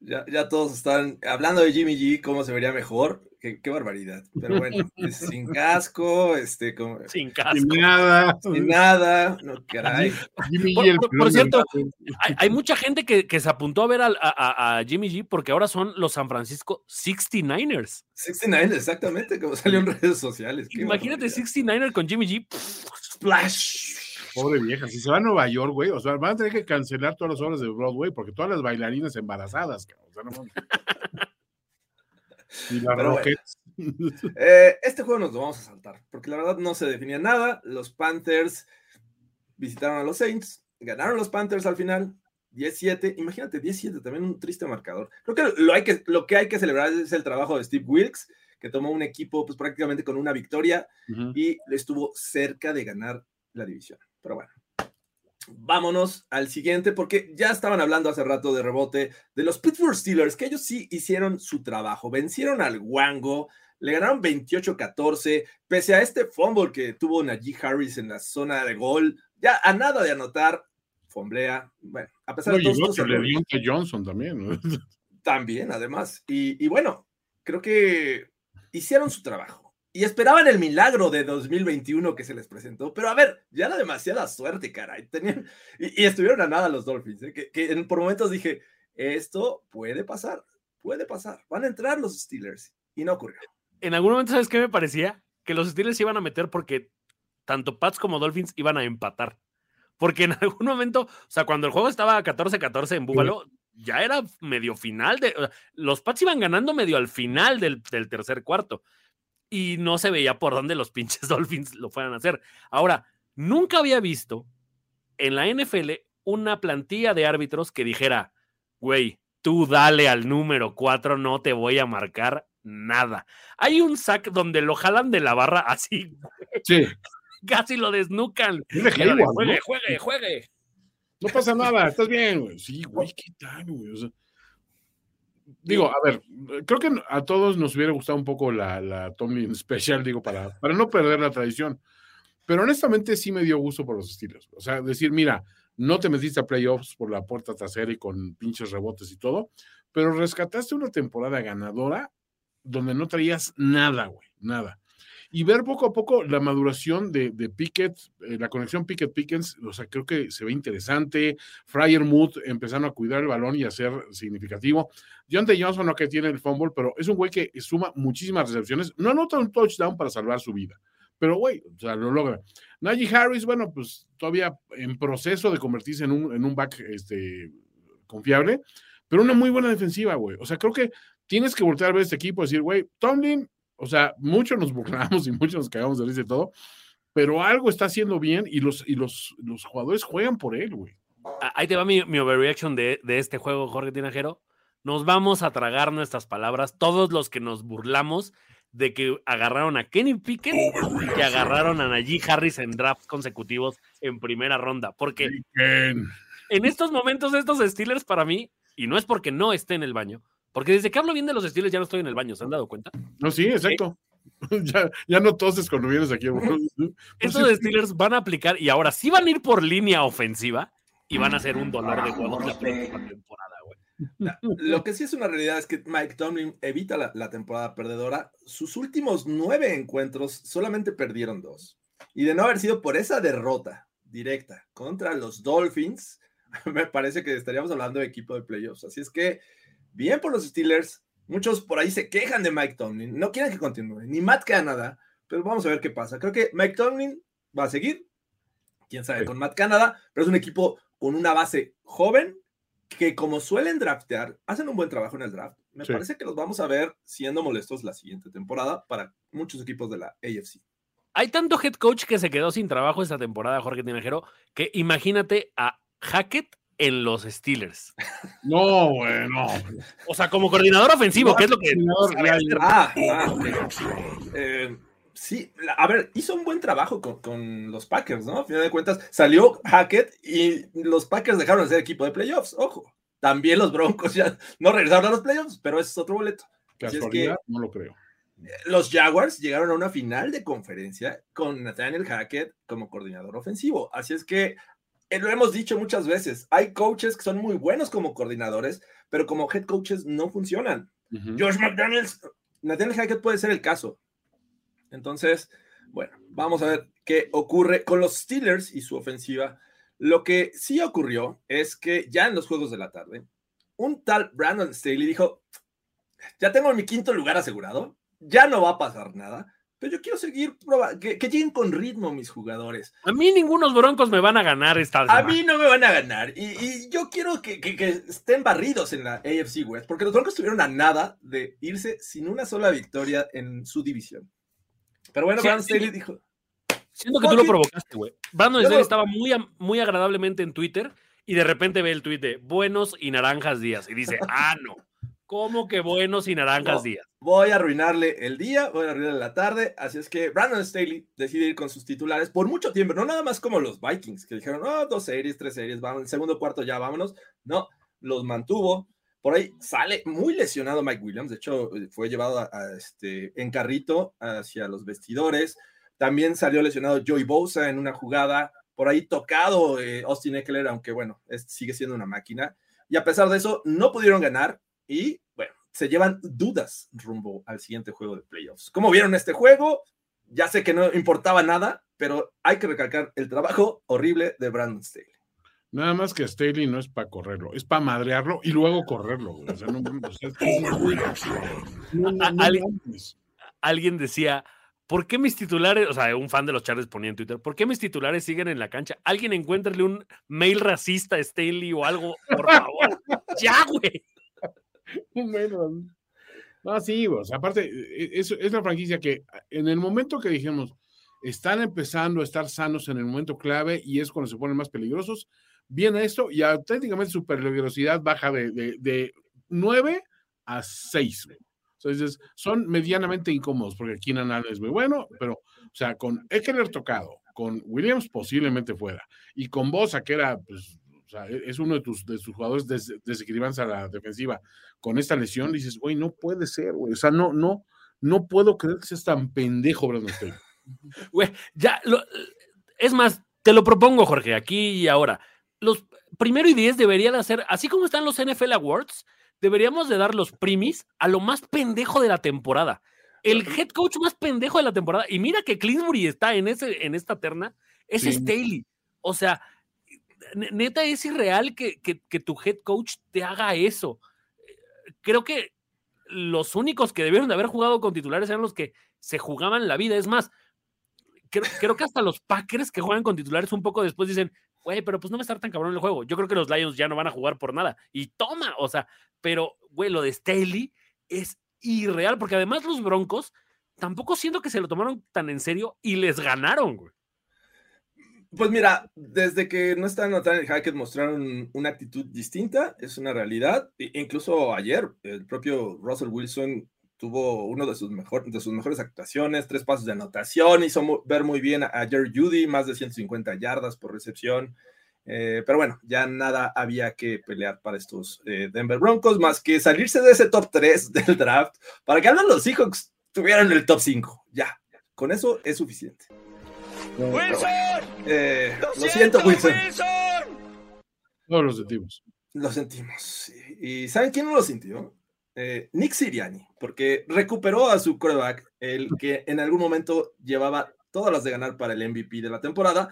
B: Ya, ya todos están hablando de Jimmy G, cómo se vería mejor. Qué, qué barbaridad. Pero [laughs] bueno, es sin casco, este, como,
D: Sin casco.
C: Sin nada.
B: sin nada. No, caray.
C: Jimmy
D: Por-
C: G, el
D: por- cierto. Hay, hay mucha gente que, que se apuntó a ver al- a, a- a Jimmy G porque ahora son los San Francisco 69ers.
B: 69, exactamente, como salió en redes sociales. Qué
D: Imagínate
B: barbaridad.
D: 69er con Jimmy G. pff,
B: Splash.
C: Pobre vieja, si se va a Nueva York, güey, o sea, van a tener que cancelar todas las obras de Broadway porque todas las bailarinas embarazadas, cabrón, o sea, no. Y las
B: bueno. [laughs] Eh, este juego nos lo vamos a saltar, porque la verdad no se definía nada. Los Panthers visitaron a los Saints, ganaron los Panthers al final, 17, imagínate, 17, también un triste marcador. Creo que lo, hay que lo que hay que celebrar es el trabajo de Steve Wilkes, que tomó un equipo pues prácticamente con una victoria
C: Ujú.
B: y estuvo cerca de ganar la división. Pero bueno, vámonos al siguiente, porque ya estaban hablando hace rato de rebote de los Pittsburgh Steelers, que ellos sí hicieron su trabajo, vencieron al Wango, le ganaron 28-14, pese a este fumble que tuvo Najee Harris en la zona de gol, ya a nada de anotar, fomblea, bueno, a pesar
C: No,
B: de
C: Deontay Johnson también. ¿no?
B: también, además. Y, y bueno, creo que hicieron su trabajo. Y esperaban el milagro de 2021 que se les presentó. Pero a ver, ya era demasiada suerte, caray. Tenían, y, y estuvieron a nada los Dolphins. ¿eh? Que, que en- por momentos dije, esto puede pasar, puede pasar. Van a entrar los Steelers. Y no ocurrió.
D: En algún momento, ¿sabes qué me parecía? Que los Steelers se iban a meter porque tanto Pats como Dolphins iban a empatar. Porque en [laughs] algún momento, o sea, cuando el juego estaba 14-14 en Búfalo, ya era medio final de. Los Pats iban ganando medio al final del, del tercer cuarto. Y no se veía por dónde los pinches [laughs] Dolphins lo fueran a hacer. Ahora, nunca había visto en la NFL una plantilla de árbitros que dijera, güey, tú dale al número 4, no te voy a marcar nada. Hay un sack donde lo jalan de la barra así,
C: Sí, [laughs]
D: casi lo desnucan. juegue,
C: ¿no?
D: juegue, juegue.
C: No pasa nada, estás bien, güey. Sí, güey, ¿qué tal, güey? O sea, digo, a ver, creo que a todos nos hubiera gustado un poco la, la Tomlin Special, digo, para, para no perder la tradición. Pero honestamente sí me dio gusto por los estilos. O sea, decir, mira, no te metiste a playoffs por la puerta trasera y con pinches rebotes y todo, pero rescataste una temporada ganadora donde no traías nada, güey, nada. Y ver poco a poco la maduración de, de Pickett, eh, la conexión Pickett-Pickens, o sea, creo que se ve interesante. Fryer Mood empezaron a cuidar el balón y a ser significativo. John de Johnson no que tiene el fumble, pero es un güey que suma muchísimas recepciones. No anota un touchdown para salvar su vida, pero güey, o sea, lo logra. Najee Harris, bueno, pues todavía en proceso de convertirse en un, en un back este, confiable, pero una muy buena defensiva, güey. O sea, creo que tienes que voltear a ver este equipo y decir, güey, Tomlin, o sea, mucho nos burlamos y mucho nos cagamos de risa y todo, pero algo está haciendo bien y los, y los, los jugadores juegan por él, güey.
D: Ah, Ahí te va mi, mi overreaction de, de este juego, Jorge Tinajero. Nos vamos a tragar nuestras palabras, todos los que nos burlamos de que agarraron a Kenny Pickett y que agarraron a Najee Harris en drafts consecutivos en primera ronda. Porque en estos momentos, estos Steelers para mí, y no es porque no esté en el baño, porque desde que hablo bien de los Steelers ya no estoy en el baño, ¿se han dado cuenta?
C: No, sí, exacto. [laughs] ya, ya no toses cuando vienes aquí. güey. [laughs] Pues
D: Estos
C: sí,
D: Steelers van a aplicar y ahora sí van a ir por línea ofensiva y van a ser un dolor de huevos la próxima temporada, güey.
B: Lo que sí es una realidad es que Mike Tomlin evita la, la temporada perdedora. Sus últimos nueve encuentros solamente perdieron dos. Y de no haber sido por esa derrota directa contra los Dolphins, [laughs] me parece que estaríamos hablando de equipo de playoffs. Así es que, bien por los Steelers. Muchos por ahí se quejan de Mike Tomlin. No quieren que continúe. Ni Matt Canada. Pero vamos a ver qué pasa. Creo que Mike Tomlin va a seguir. Quién sabe
C: Sí.
B: con Matt Canada. Pero es un equipo con una base joven que como suelen draftear, hacen un buen trabajo en el draft. Me
C: Sí.
B: parece que los vamos a ver siendo molestos la siguiente temporada para muchos equipos de la AFC.
D: Hay tanto head coach que se quedó sin trabajo esta temporada, Jorge Tinajero, que imagínate a Hackett en los Steelers.
C: No, güey, no.
D: O sea, como coordinador ofensivo, que es lo que.
B: Ah, ah. Eh, sí, a ver, hizo un buen trabajo con, con los Packers, ¿no? A final de cuentas, salió Hackett y los Packers dejaron de ser equipo de playoffs, ojo. También los Broncos ya no regresaron a los playoffs, pero ese es otro boleto. Así es que-
C: Casualidad, no lo creo.
B: Los Jaguars llegaron a una final de conferencia con Nathaniel Hackett como coordinador ofensivo. Así es que eh, lo hemos dicho muchas veces. Hay coaches que son muy buenos como coordinadores, pero como head coaches no funcionan.
C: Ujú.
B: George McDaniels, Nathaniel Hackett puede ser el caso. Entonces, bueno, vamos a ver qué ocurre con los Steelers y su ofensiva. Lo que sí ocurrió es que ya en los juegos de la tarde, un tal Brandon Staley dijo, ya tengo mi quinto lugar asegurado, ya no va a pasar nada, pero yo quiero seguir, que, que lleguen con ritmo mis jugadores.
D: A mí ningunos broncos me van a ganar esta
B: A
D: semana.
B: mí no me van a ganar y, y yo quiero que, que- que estén barridos en la AFC West, porque los Broncos estuvieron a nada de irse sin una sola victoria en su división. Pero bueno,
D: Sí,
B: Brandon
D: sí.
B: Staley dijo,
D: Siento que tú lo provocaste, güey. Brandon Staley estaba muy, muy agradablemente en Twitter y de repente ve el tuit de buenos y naranjas días y dice, ah, no, ¿cómo que buenos y naranjas
B: No.
D: días?
B: Voy a arruinarle el día, voy a arruinarle la tarde, así es que Brandon Staley decide ir con sus titulares por mucho tiempo, no nada más como los Vikings, que dijeron, ah, dos series, tres series, vamos, en segundo cuarto ya vámonos, no, los mantuvo, por ahí sale muy lesionado Mike Williams, de hecho eh, fue llevado a, a este, en carrito hacia los vestidores, también salió lesionado Joey Bosa en una jugada, por ahí tocado eh, Austin Eckler, aunque bueno, es- sigue siendo una máquina, y a pesar de eso, no pudieron ganar y bueno, se llevan dudas rumbo al siguiente juego de playoffs. ¿Cómo vieron este juego? Ya sé que no importaba nada, pero hay que recalcar el trabajo horrible de Brandon Staley.
C: Nada más que Staley no es para correrlo, es para madrearlo y luego correrlo. güey. O sea, no, o sea, no, no, no
D: Ale-
C: mames.
D: Alguien decía, ¿por qué mis titulares, o sea, un fan de los Chargers ponía en Twitter, ¿por qué mis titulares siguen en la cancha? Alguien encuéntrale un mail racista a Staley o algo, por favor. [laughs] ya, güey. [laughs]
C: Bueno, no, sí, o sea, aparte, e- es, es la franquicia que en el momento que dijimos, están empezando a estar sanos en el momento clave y es cuando se ponen más peligrosos, viene esto y auténticamente su peligrosidad baja de, de, de 9 a 6. güey. O sea, dices, son medianamente incómodos porque Keenan Allen es muy bueno, pero, o sea, con Eckler tocado, con Williams posiblemente fuera y con Bosa, que era, pues, sea, es uno de tus, de tus jugadores des- a la defensiva, con esta lesión, dices, güey, no puede ser, güey. O sea, no, no, no puedo creer que seas tan pendejo, Brandon Staley. [laughs]
D: Güey, ya, lo- es más, te lo propongo, Jorge, aquí y ahora. Los primero y diez deberían hacer, así como están los NFL Awards, deberíamos de dar los primis a lo más pendejo de la temporada. El head coach más pendejo de la temporada. Y mira que Clinsbury está en, ese, en esta terna, es
C: Sí.
D: Staley. O sea, neta es irreal que, que- tu head coach te haga eso. Creo que los únicos que debieron de haber jugado con titulares eran los que se jugaban la vida. Es más, creo, creo que hasta los Packers que juegan con titulares un poco después dicen, güey, pero pues no va a estar tan cabrón el juego. Yo creo que los Lions ya no van a jugar por nada. Y toma, o sea, pero, güey, lo de Staley es irreal, porque además los Broncos tampoco siento que se lo tomaron tan en serio y les ganaron, güey.
B: Pues mira, desde que no está Nathaniel Hackett mostraron una actitud distinta, es una realidad. E- incluso ayer, el propio Russell Wilson tuvo uno de sus, de sus mejores actuaciones, tres pasos de anotación, hizo mu- ver muy bien a, Jerry Judy, más de 150 yardas por recepción. Eh, pero bueno, ya nada había que pelear para estos eh, Denver Broncos, más que salirse de ese top 3 [laughs] del draft para que menos los Seahawks tuvieran el top 5. Ya, con eso es suficiente. Eh, lo siento, Wilson.
C: Todos los sentimos.
B: Lo sentimos. ¿Y saben quién no lo sintió? Eh, Nick Siriani, porque recuperó a su quarterback, el que en algún momento llevaba todas las de ganar para el MVP de la temporada.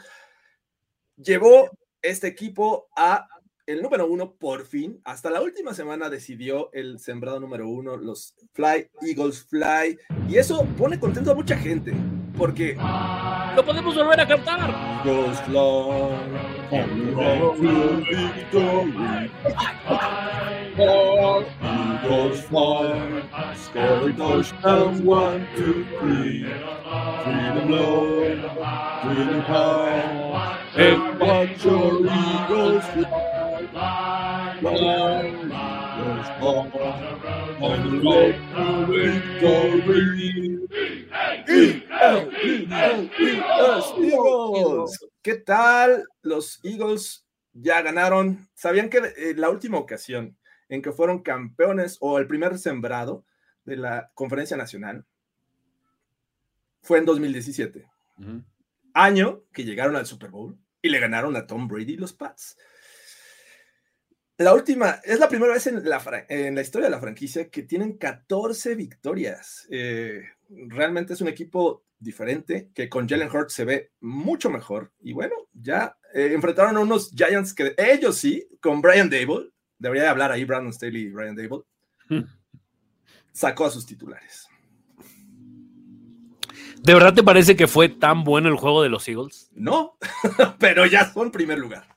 B: Llevó este equipo a el número uno por fin. Hasta la última semana decidió el sembrado número uno, los Fly Eagles Fly. Y eso pone contento a mucha gente, porque
D: Lo podemos volver a cantar.
B: Scoring touchdowns, one, two, three. Freedom low, freedom high, and watch your Eagles fly. Eagles fly, on the road to victory. E-L-E-L-E-S, Eagles. ¿Qué tal? Los Eagles ya ganaron. ¿Sabían que eh, la última ocasión en que fueron campeones o el primer sembrado de la conferencia nacional fue en 2017?
C: Ujú.
B: Año que llegaron al Super Bowl y le ganaron a Tom Brady y los Pats. La última, es la primera vez en la, fra- en la historia de la franquicia que tienen 14 victorias. Eh, realmente es un equipo diferente que con Jalen Hurts se ve mucho mejor. Y bueno, ya eh, enfrentaron a unos Giants que ellos sí, con Brian Dable, debería de hablar ahí Brandon Staley y Brian Dable, [laughs] sacó a sus titulares.
D: ¿De verdad te parece que fue tan bueno el juego de los Eagles?
B: No, [laughs] pero ya son primer lugar.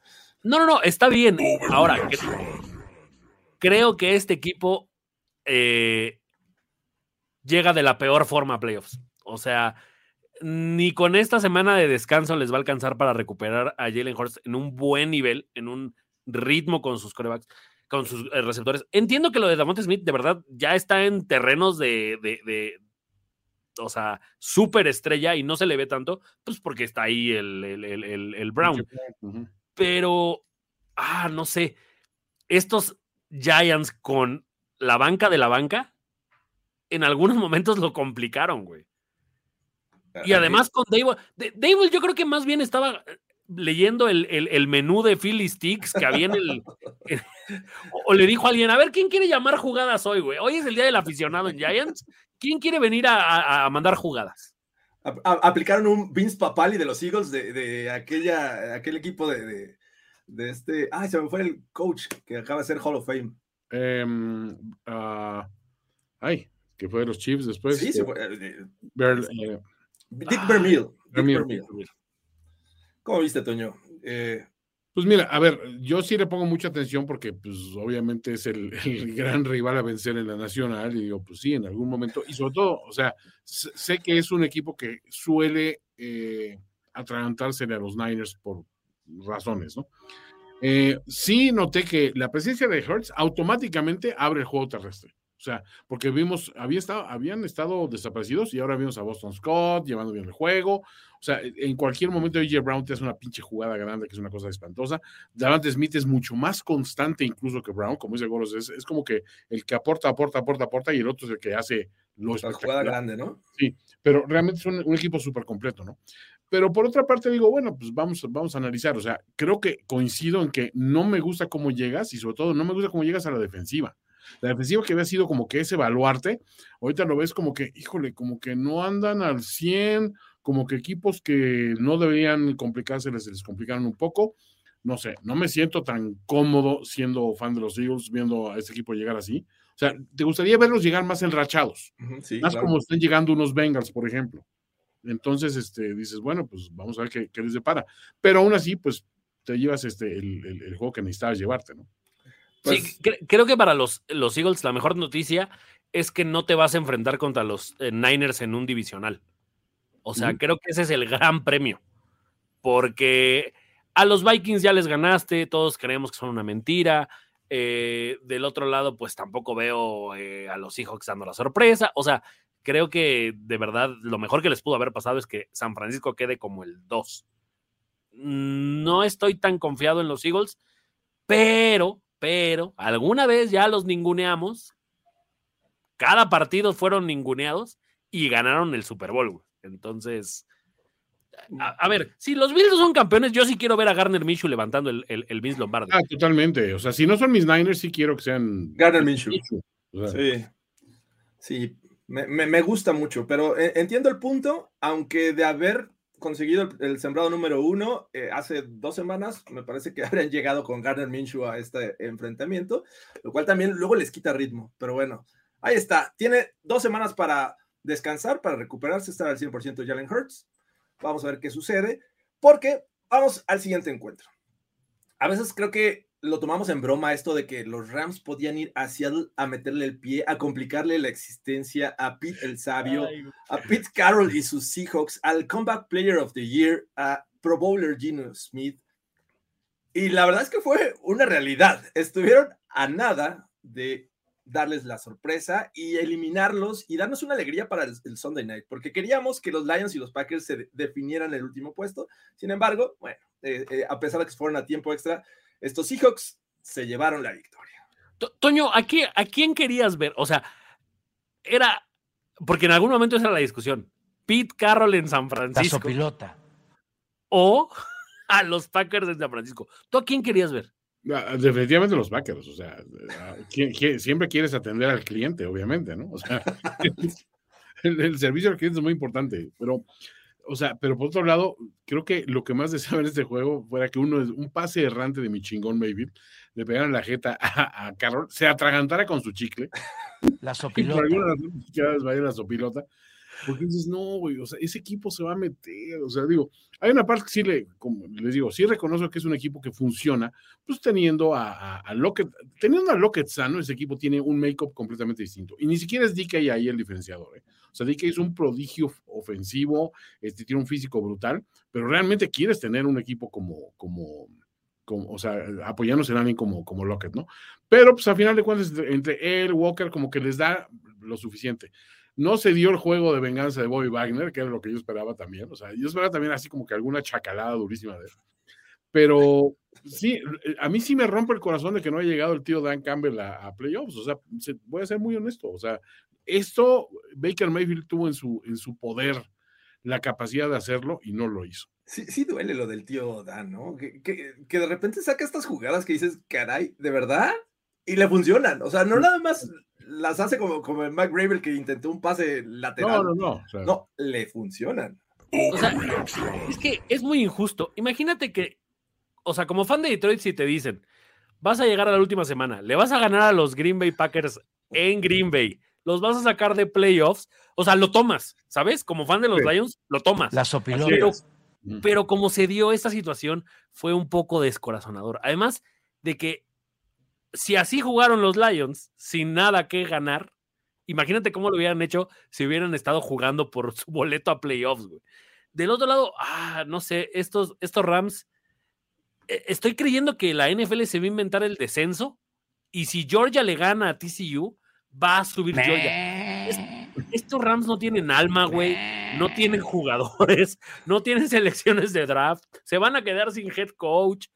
D: No, no, no, está bien. Ahora, creo que este equipo eh, llega de la peor forma a playoffs. O sea, ni con esta semana de descanso les va a alcanzar para recuperar a Jalen Hurts en un buen nivel, en un ritmo con sus corebacks, con sus eh, receptores. Entiendo que lo de Damonte Smith de verdad ya está en terrenos de, de, o sea, súper estrella y no se le ve tanto, pues porque está ahí el, el, el, Brown. Pero, ah, no sé, estos Giants con la banca de la banca, en algunos [laughs] momentos lo complicaron, güey. Y además con Dable, Dable yo creo que más bien estaba eh, leyendo el, el- el menú de Philly Sticks que había en el... [laughs] o, o le dijo a alguien, a ver, ¿quién quiere llamar jugadas hoy, güey? Hoy es el día del aficionado en Giants. ¿Quién quiere venir a, a- a mandar jugadas?
B: A- a- aplicaron un Vince Papali de los Eagles de, de aquella, aquel equipo de, de, de este. Ay, se me fue el coach que acaba de ser Hall of Fame.
C: Ah, ay, que fue de los Chiefs después.
B: sí, se fue. eh,
C: eh,
B: Dick
D: Ah,
B: Vermeil. Dick.
C: Vermeil.
B: ¿Cómo viste, Toño? Eh,
C: Pues mira, a ver, yo sí le pongo mucha atención porque, pues, obviamente es [laughs] el, gran rival a vencer en la nacional. Y digo, pues sí, en algún momento. Y sobre todo, o sea, sé sé que es un equipo que suele eh, atragantársele a los Niners por razones, ¿no? Eh, sí noté que la presencia de Hertz automáticamente abre el juego terrestre. O sea, porque vimos, había estado, habían estado desaparecidos y ahora vimos a Boston Scott llevando bien el juego. O sea, en cualquier momento AJ Brown te hace una pinche jugada grande que es una cosa espantosa. Davante Smith es mucho más constante incluso que Brown, como dice Goros, es, es como que el que aporta, aporta, aporta, aporta y el otro es el que hace lo
B: la jugada grande, ¿no?
C: pero realmente es un, un equipo súper completo, ¿no? Pero por otra parte digo, bueno, pues vamos, vamos a analizar, o sea, creo que coincido en que no me gusta cómo llegas y sobre todo no me gusta cómo llegas a la defensiva. La defensiva que había sido como que ese baluarte, ahorita lo ves como que, híjole, como que no andan al 100, como que equipos que no deberían complicarse les, les complicaron un poco. No sé, no me siento tan cómodo siendo fan de los Eagles viendo a este equipo llegar así. O sea, ¿te gustaría verlos llegar más enrachados?
B: Sí,
C: más
B: claro.
C: como están llegando unos Bengals, por ejemplo. Entonces, este, dices, bueno, pues vamos a ver qué, qué les depara. Pero aún así, pues te llevas este, el, el- el juego que necesitabas llevarte, ¿no?
B: Pues-
D: sí, cre- creo que para los, los Eagles la mejor noticia es que no te vas a enfrentar contra los eh, Niners en un divisional. O sea, creo que ese es el gran premio. Porque a los Vikings ya les ganaste, todos creemos que son una mentira. eh, del otro lado, pues tampoco veo eh, a los Seahawks dando la sorpresa. O sea, creo que de verdad lo mejor que les pudo haber pasado es que San Francisco quede como el 2. No estoy tan confiado en los Eagles, pero, pero, alguna vez ya los ninguneamos. Cada partido fueron ninguneados y ganaron el Super Bowl. güey. Entonces, a, a ver, si los Bills son campeones, yo sí quiero ver a Garner Minshew levantando el, el, el Vince Lombardi.
C: Ah, totalmente. O sea, si no son mis Niners, sí quiero que sean.
B: Gardner Minshew.
C: O sea,
B: Sí, sí, me, me- me gusta mucho, pero eh, entiendo el punto, aunque de haber conseguido el, el sembrado número uno eh, hace dos semanas, me parece que [laughs] habrían llegado con Gardner Minshew a este enfrentamiento, lo cual también luego les quita ritmo, pero bueno, ahí está, tiene dos semanas para descansar, para recuperarse, estar al 100% Jalen Hurts, vamos a ver qué sucede, porque vamos al siguiente encuentro. A veces creo que lo tomamos en broma esto de que los Rams podían ir a Seattle a meterle el pie, a complicarle la existencia a Pete el Sabio, a Pete Carroll y sus Seahawks, al Comeback Player of the Year, a Pro Bowler Geno Smith. Y la verdad es que fue una realidad. Estuvieron a nada de darles la sorpresa y eliminarlos y darnos una alegría para el, el Sunday Night, porque queríamos que los Lions y los Packers se de- definieran el último puesto. Sin embargo, bueno, eh, eh, a pesar de que fueron a tiempo extra, estos Seahawks se llevaron la victoria.
D: To- Toño, ¿a, qué- ¿a quién querías ver? O sea, era, porque en algún momento esa era la discusión. Pete Carroll en San Francisco
E: sopilota.
D: o [laughs] a los Packers en San Francisco. ¿Tú a quién querías ver?
C: ah, definitivamente los Packers. O sea, ¿quién- quién- siempre quieres atender al cliente, obviamente, ¿no? O sea, [laughs] el, el servicio al cliente es muy importante, pero. O sea, pero por otro lado, creo que lo que más deseaba en este juego fuera que uno, un pase errante de mi chingón Mayfield, le pegaran la jeta [laughs] a, a Carroll, se atragantara con su chicle,
E: La
C: y por
E: sopilota.
C: alguna razón la sopilota. Porque dices, no, güey, o sea, ese equipo se va a meter. O sea, digo, hay una parte que sí le, como les digo, sí reconozco que es un equipo que funciona, pues teniendo a, a, a Lockett, teniendo a Lockett sano, ese equipo tiene un make-up completamente distinto. Y ni siquiera es DK ahí el diferenciador, ¿eh? O sea, DK es un prodigio ofensivo, este, tiene un físico brutal, pero realmente quieres tener un equipo como, como, como, o sea, apoyándose en alguien como, como Lockett, ¿no? Pero pues a final de cuentas, entre él, Walker, como que les da lo suficiente. No se dio el juego de venganza de Bobby Wagner, que era lo que yo esperaba también. O sea, yo esperaba también así como que alguna chacalada durísima de él. Pero sí, a mí sí me rompe el corazón de que no haya llegado el tío Dan Campbell a, a playoffs. O sea, se- voy a ser muy honesto. O sea, esto Baker Mayfield tuvo en su, en su poder la capacidad de hacerlo y no lo hizo.
B: Sí, sí duele lo del tío Dan, ¿no? Que, que- que de repente saca estas jugadas que dices, caray, ¿de verdad? Y le funcionan. O sea, no nada más las hace como, como el Mac Gravel que intentó un pase lateral.
C: No, no, no. o sea,
B: No, le funcionan.
D: O sea, es que es muy injusto. Imagínate que, o sea, como fan de Detroit, si te dicen, vas a llegar a la última semana, le vas a ganar a los Green Bay Packers en Green Bay, los vas a sacar de playoffs, o sea, lo tomas, ¿sabes? Como fan de los
C: Sí.
D: Lions, lo tomas.
F: La sopilota.
D: Pero,
C: Mm.
D: pero como se dio esta situación, fue un poco descorazonador. Además de que si así jugaron los Lions sin nada que ganar, imagínate cómo lo hubieran hecho si hubieran estado jugando por su boleto a playoffs, güey. Del otro lado, ah, no sé, estos, estos Rams, eh, estoy creyendo que la NFL se va a inventar el descenso y si Georgia le gana a TCU, va a subir Georgia. Es- estos Rams no tienen alma, güey. No tienen jugadores, no tienen selecciones de draft, se van a quedar sin head coach.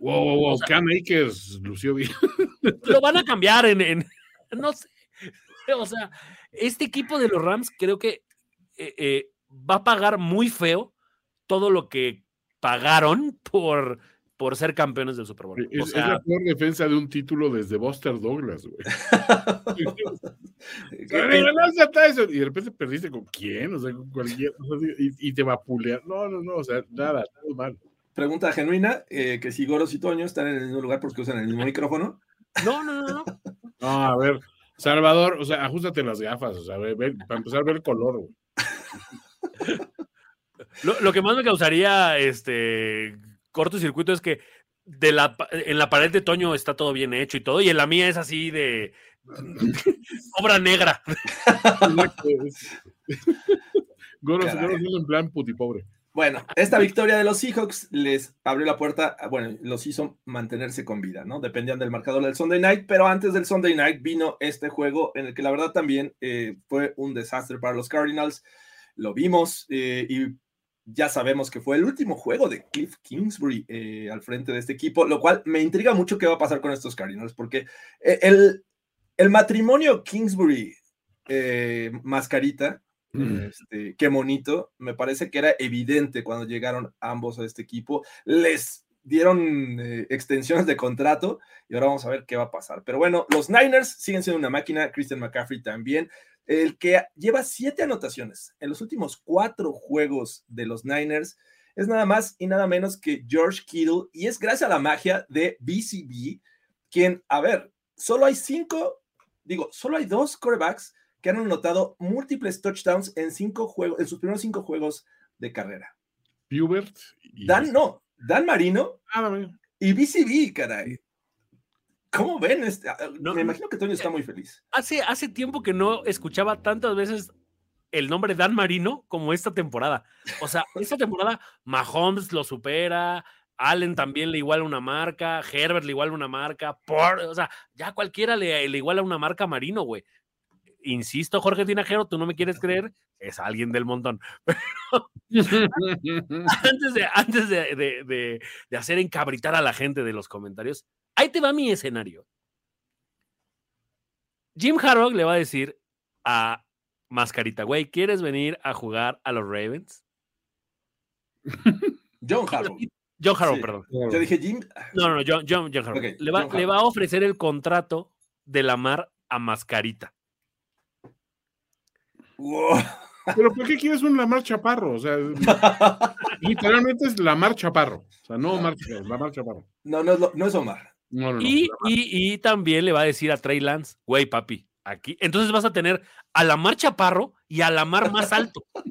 C: Wow, wow, wow.
D: O sea,
C: Cam Akers lució bien. [laughs]
D: lo van a cambiar en, en- no sé. [laughs] O sea, este equipo de los Rams creo que eh, eh, va a pagar muy feo todo lo que pagaron por, por ser campeones del Super Bowl.
C: Es,
D: O
C: es
D: sea,
C: la peor defensa de un título desde Buster Douglas, güey. [laughs] Y de repente perdiste con quién, o sea, con cualquier, y, y te vapulear. No, no, no, o sea, nada, todo mal.
B: Pregunta genuina, eh, que si Goros y Toño están en el mismo lugar porque usan el mismo micrófono.
D: no, no, no, no.
C: No, a ver, Salvador, o sea, ajustate las gafas, o sea, ve- ve- para empezar a ver el color, güey.
D: Lo, lo que más me causaría este cortocircuito es que de la, pa- en la pared de Toño está todo bien hecho y todo, y en la mía es así de [laughs] obra negra. [laughs]
C: Goros. Goros en plan putipobre.
B: Bueno, esta victoria de los Seahawks les abrió la puerta, bueno, los hizo mantenerse con vida, ¿no? Dependían del marcador del Sunday Night, pero antes del Sunday Night vino este juego en el que la verdad también eh, fue un desastre para los Cardinals. Lo vimos eh, y ya sabemos que fue el último juego de Cliff Kingsbury eh, al frente de este equipo, lo cual me intriga mucho qué va a pasar con estos Cardinals, porque el, el matrimonio Kingsbury eh, mascarita este, qué bonito. Me parece que era evidente cuando llegaron ambos a este equipo. Les dieron eh, extensiones de contrato y ahora vamos a ver qué va a pasar. Pero bueno, los Niners siguen siendo una máquina. Christian McCaffrey también. El que lleva siete anotaciones en los últimos cuatro juegos de los Niners es nada más y nada menos que George Kittle. Y es gracias a la magia de BCB, quien, a ver, solo hay cinco, digo, solo hay dos quarterbacks que han anotado múltiples touchdowns en cinco juegos, en sus primeros cinco juegos de carrera.
C: Hubert y
B: Dan, no, Dan Marino
C: Ah,
B: y BCB, caray. ¿Cómo ven? Este? Ah,
D: No,
B: Me imagino que Toño está muy feliz.
D: Hace, hace tiempo que no escuchaba tantas veces el nombre Dan Marino como esta temporada. O sea, [laughs] esta temporada Mahomes lo supera, Allen también le iguala una marca, Herbert le iguala una marca, por, o sea, ya cualquiera le, le iguala una marca Marino, güey. Insisto, Jorge Tinajero, tú no me quieres creer, es alguien del montón. [laughs] [laughs] antes de, antes de, de- de- de hacer encabritar a la gente de los comentarios, ahí te va mi escenario. Jim Harbaugh le va a decir a Mascarita, güey, ¿quieres venir a jugar a los Ravens? [laughs]
B: John Harbaugh.
D: John Harbaugh,
B: Sí.
D: perdón.
B: Yo dije Jim.
D: No, no, no, John, John, John le, va,
B: John
D: le va a ofrecer el contrato de la mar a Mascarita.
B: Wow.
C: Pero ¿por qué quieres un Lamar Chaparro? O sea, [laughs] literalmente es Lamar Chaparro. O sea, no Omar Chaparro, Lamar Chaparro.
B: No, no es, lo- no es Omar.
C: No, no, no.
D: Y, y- y también le va a decir a Trey Lance, güey, papi, aquí. Entonces vas a tener a la mar chaparro y a la mar más alto. [laughs]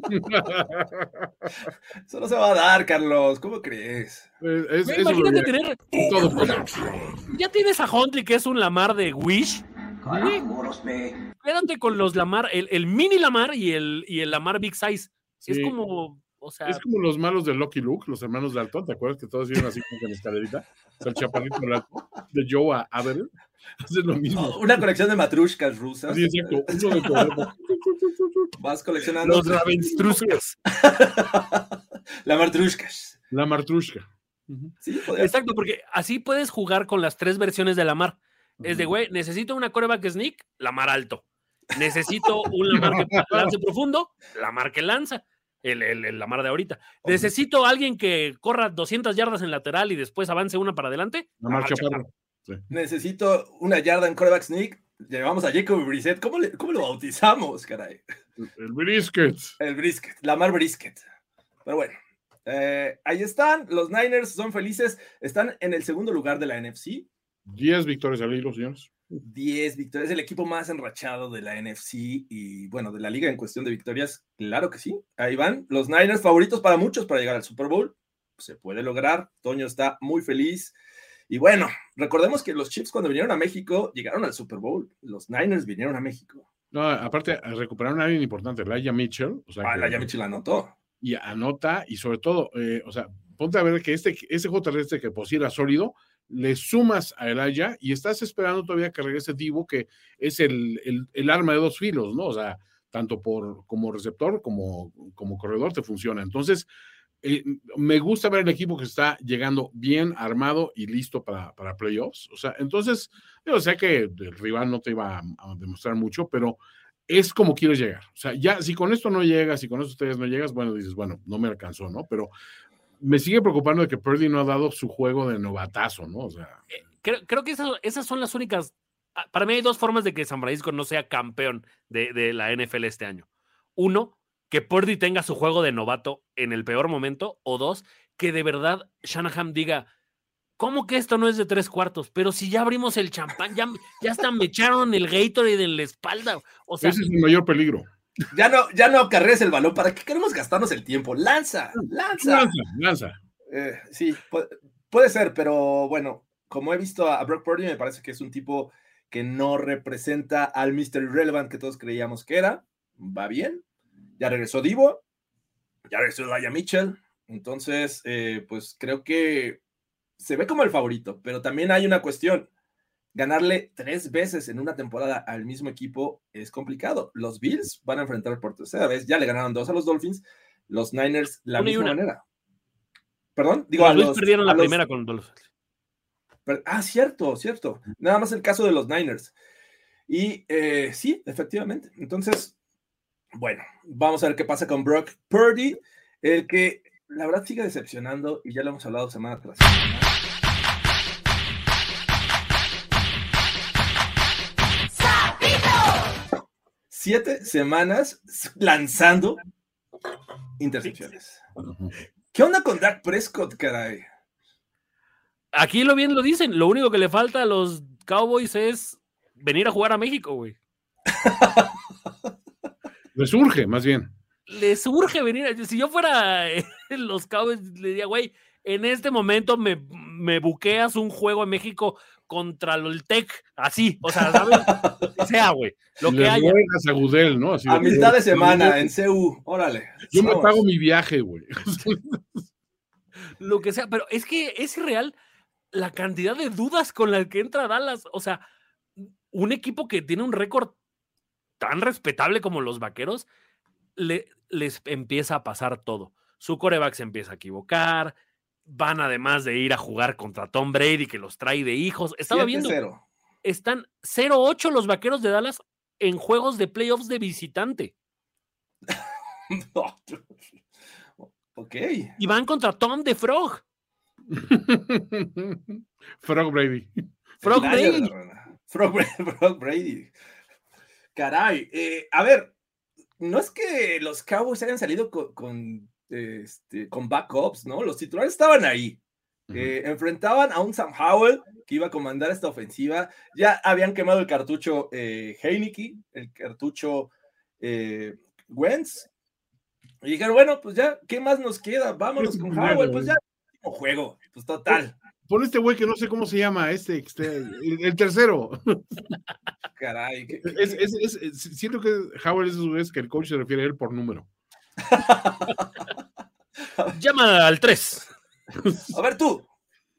B: Eso no se va a dar, Carlos. ¿Cómo crees?
C: Es- es-
D: imagínate tener.
C: todo. [laughs]
D: Ya tienes a Huntley, que es un Lamar de Wish. Quédate con los Lamar, el, el mini Lamar y el, y el Lamar Big Size. Es
C: Sí.
D: como. O sea,
C: Es como los malos de Lucky Luke, los hermanos Dalton, ¿te acuerdas que todos iban así como en escalerita? O sea, el chaparrito de Joe a Aver. Hacen lo mismo. [laughs]
B: Una colección de matrushkas rusas.
C: Sí, exacto. Uno de todo.
B: Vas coleccionando.
D: los Ravenstruskas. [laughs]
B: La matrushkas.
C: La Martrushka.
B: Sí, podría-
D: Exacto, porque así puedes jugar con las tres versiones de Lamar. Es de, güey, necesito una coreback sneak, Lamar alto. Necesito un Lamar que [laughs] lance profundo, Lamar que lanza. El, el, el Lamar de ahorita. Necesito alguien que corra 200 yardas en lateral y después avance una para adelante.
C: La Mar Chaparro.
B: Necesito una yarda en coreback sneak. Llevamos a Jacob Brissett. ¿Cómo, le- cómo lo bautizamos, caray?
C: El brisket.
B: El brisket, Lamar Brisket. Pero bueno, eh, ahí están. Los Niners son felices. Están en el segundo lugar de la NFC.
C: 10 victorias al hilo, señores.
B: 10 victorias. Es el equipo más enrachado de la NFC y, bueno, de la liga en cuestión de victorias. Claro que sí. Ahí van. Los Niners favoritos para muchos para llegar al Super Bowl. Se puede lograr. Toño está muy feliz. Y bueno, recordemos que los Chiefs cuando vinieron a México llegaron al Super Bowl. Los Niners vinieron a México.
C: No, aparte, recuperaron a alguien importante, Laia Mitchell. O sea,
B: Ah,
C: que-
B: la Yamichi la anotó.
C: y anota, y sobre todo, eh, o sea, ponte a ver que este, ese juego terrestre que sí era sólido, le sumas a Elaya y estás esperando todavía que regrese Divo, que es el, el- arma de dos filos, ¿no? O sea, tanto por como receptor como, como corredor te funciona. Entonces, eh, me gusta ver el equipo que está llegando bien armado y listo para, para playoffs. O sea, entonces, yo sé que el rival no te iba a, a demostrar mucho, pero es como quieres llegar. O sea, ya si con esto no llegas, si con esto ustedes no llegas, bueno, dices, bueno, no me alcanzó, ¿no? Pero me sigue preocupando de que Purdy no ha dado su juego de novatazo, ¿no? O sea,
D: Creo, creo que esas, esas son las únicas. ah, Para mí hay dos formas de que San Francisco no sea campeón de, de la NFL este año. Uno, que Purdy tenga su juego de novato en el peor momento. O dos, que de verdad Shanahan diga, ¿cómo que esto no es de tres cuartos? Pero si ya abrimos el champán, ya, ya hasta me echaron el Gatorade en la espalda. O sea,
C: ese es el mayor peligro.
B: Ya no, ya no acarrees el balón. ¿Para qué queremos gastarnos el tiempo? Lanza, lanza.
C: Lanza, lanza.
B: Eh, sí, pu- puede ser, pero bueno, como he visto a Brock Purdy, me parece que es un tipo que no representa al Mr. Irrelevant que todos creíamos que era. Va bien. Ya regresó Divo. Ya regresó Laia Mitchell. Entonces, eh, pues creo que se ve como el favorito, pero también hay una cuestión. Ganarle tres veces en una temporada al mismo equipo es complicado. Los Bills van a enfrentar por tercera vez. Ya le ganaron dos a los Dolphins. Los Niners la
D: Una y
B: misma
D: una.
B: manera. Perdón, digo
D: los
B: a los,
D: perdieron la
B: los-
D: primera con los.
B: Per- Ah, cierto, cierto. Nada más el caso de los Niners. Y eh, sí, efectivamente. Entonces, bueno, vamos a ver qué pasa con Brock Purdy, el que la verdad sigue decepcionando y ya lo hemos hablado semana tras semana. Siete semanas lanzando intercepciones. ¿Qué onda con Dak Prescott, caray?
D: Aquí lo bien lo dicen. Lo único que le falta a los Cowboys es venir a jugar a México, güey. [laughs]
C: Le surge, más bien.
D: les urge venir. Si yo fuera eh, [laughs] los Cowboys, le diría, güey, en este momento me, me buqueas un juego en México contra el Tec, así, o sea, ¿sabes? [laughs] Lo que sea, güey, lo
C: Le
D: que haya.
C: a Gudel, ¿no? Así
B: A
C: de-
B: mitad de semana en CU, órale.
C: Yo me pago mi viaje, güey.
D: lo que sea, pero es que es irreal la cantidad de dudas con las que entra Dallas. O sea, un equipo que tiene un récord tan respetable como los vaqueros, le, les empieza a pasar todo. Su coreback se empieza a equivocar. Van además de ir a jugar contra Tom Brady, que los trae de hijos. Estaba viendo,
B: 7-0.
D: están 0-8 los vaqueros de Dallas en juegos de playoffs de visitante. [laughs]
B: No. ok.
D: Y van contra Tom de Frog. [laughs]
C: Frog Brady.
D: Frog Brady.
B: Frog, Bra- [laughs] Frog Brady. Caray. eh, a ver, no es que los Cowboys hayan salido con, con, este, con backups, ¿no? Los titulares estaban ahí. Eh, enfrentaban a un Sam Howell que iba a comandar esta ofensiva. Ya habían quemado el cartucho eh, Heineke, el cartucho eh, Wentz. Y dijeron, bueno, pues ya, ¿qué más nos queda? Vámonos
C: Es
B: con
C: primero,
B: Howell, pues
C: güey.
B: ya, último juego. Pues total,
C: Pon este güey que no sé cómo se llama, este, este, el, el tercero. [laughs]
B: caray. qué- qué-
C: Es, es- es- es- siento que es, es que el coach se refiere a él por número. [laughs]
D: Llama al 3.
B: A ver tú,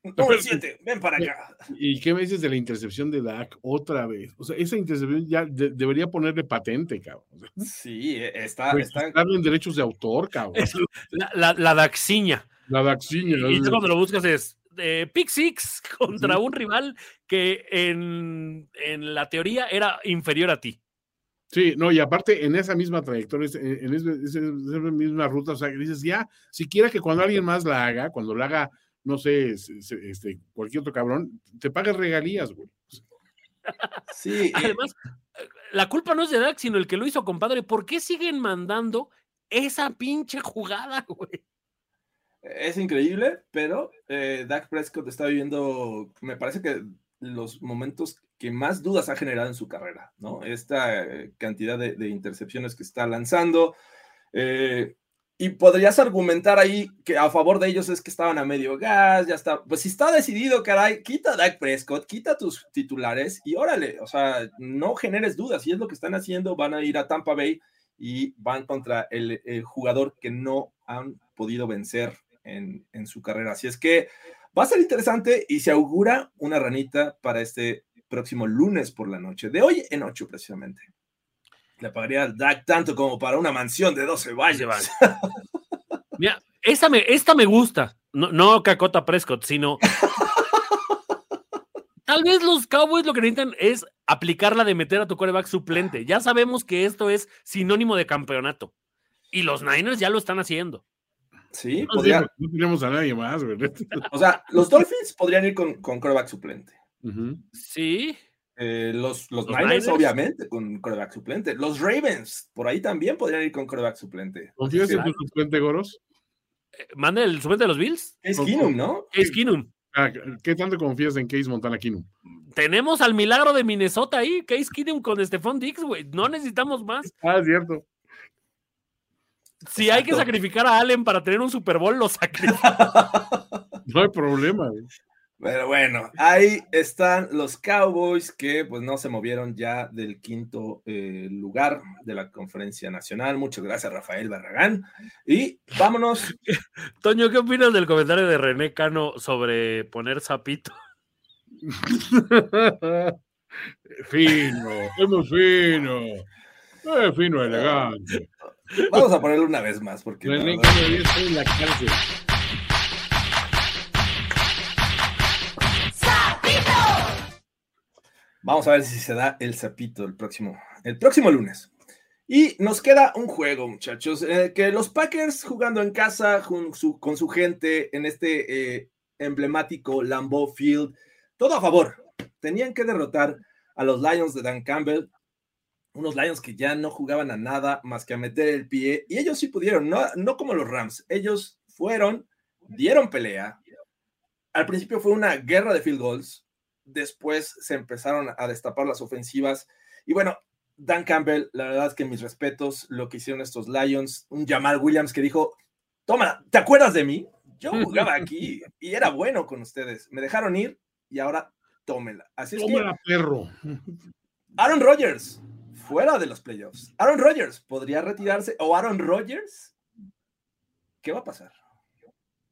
B: número 7, ven para acá.
C: ¿Y qué me dices de la intercepción de Dak otra vez? O sea, esa intercepción ya de- debería ponerle patente, cabrón.
B: Sí, está,
C: pues,
B: está
C: en derechos de autor, cabrón.
D: La, la, la Daxiña.
C: La Daxiña.
D: Y tú cuando lo buscas es eh, Pick Six contra un rival que en, en la teoría era inferior a ti.
C: Sí, no, y aparte en esa misma trayectoria, en, esa misma ruta, o sea, que dices, ya, siquiera que cuando alguien más la haga, cuando la haga, no sé, este, cualquier otro cabrón, te pagas regalías, güey.
B: Sí,
D: Además, la culpa no es de Dak, sino el que lo hizo, compadre. ¿Por qué siguen mandando esa pinche jugada, güey?
B: es increíble, pero eh, Dak Prescott está viviendo, me parece que los momentos que más dudas ha generado en su carrera, ¿no? Esta eh, cantidad de, de intercepciones que está lanzando. eh, y podrías argumentar ahí que a favor de ellos es que estaban a medio gas, ya está. Pues si está decidido, caray, quita a Dak Prescott, quita tus titulares y órale, o sea, no generes dudas. Y es lo que están haciendo, van a ir a Tampa Bay y van contra el, el jugador que no han podido vencer en, en su carrera. Así es que va a ser interesante y se augura una ranita para este próximo lunes por la noche, de hoy en 8 precisamente. Le pagaría al Dak tanto como para una mansión de 12 valles. [laughs]
D: Mira, esta me, esta me gusta. No, no Cacota Prescott, sino. [laughs] Tal vez los Cowboys lo que necesitan es aplicar la de meter a tu coreback suplente. Ya sabemos que esto es sinónimo de campeonato. Y los Niners ya lo están haciendo.
B: Sí,
C: No,
B: podría,
C: sí, no tenemos a nadie más, güey. [laughs]
B: o sea, los Dolphins podrían ir con, con coreback suplente.
D: Sí.
B: Eh, los, los,
D: Los
B: Niners, obviamente, con coreback suplente. Los Ravens, por ahí también podrían ir con coreback suplente.
C: ¿Confías en tu suplente, Goros?
D: Eh, Manda el suplente de los Bills.
B: Es Keenum, ¿no?
D: Case Keenum.
C: Ah, ¿Qué tanto confías en Case Montana Keenum?
D: Tenemos al milagro de Minnesota ahí. Case Keenum con Stephon Dix, güey. No necesitamos más.
C: Ah, es cierto.
D: Si hay que sacrificar a Allen para tener un Super Bowl, lo sacrifico. [laughs]
C: No hay problema. güey.
B: Pero bueno, ahí están los Cowboys que pues no se movieron ya del quinto eh, lugar de la conferencia nacional. Muchas gracias, Rafael Barragán. Y vámonos. [laughs]
D: Toño, ¿qué opinas del comentario de René Cano sobre poner sapito? [laughs]
C: fino, es muy fino. Es fino, elegante.
B: Vamos a ponerlo una vez más porque
C: René en la cárcel.
B: Vamos a ver si se da el zapito el próximo, el próximo lunes. Y nos queda un juego, muchachos, eh, que los Packers jugando en casa con su, con su gente en este eh, emblemático Lambeau Field, todo a favor. Tenían que derrotar a los Lions de Dan Campbell, unos Lions que ya no jugaban a nada más que a meter el pie, y ellos sí pudieron, no, no como los Rams, ellos fueron, dieron pelea. Al principio fue una guerra de field goals, después se empezaron a destapar las ofensivas. Y bueno, Dan Campbell, la verdad es que mis respetos, lo que hicieron estos Lions, un Jamal Williams que dijo, toma, ¿te acuerdas de mí? Yo jugaba [laughs] aquí y era bueno con ustedes. Me dejaron ir y ahora tómela. Así es que
C: Tómala, perro.
B: Aaron Rodgers, fuera de los playoffs. Aaron Rodgers podría retirarse o Aaron Rodgers, ¿qué va a pasar?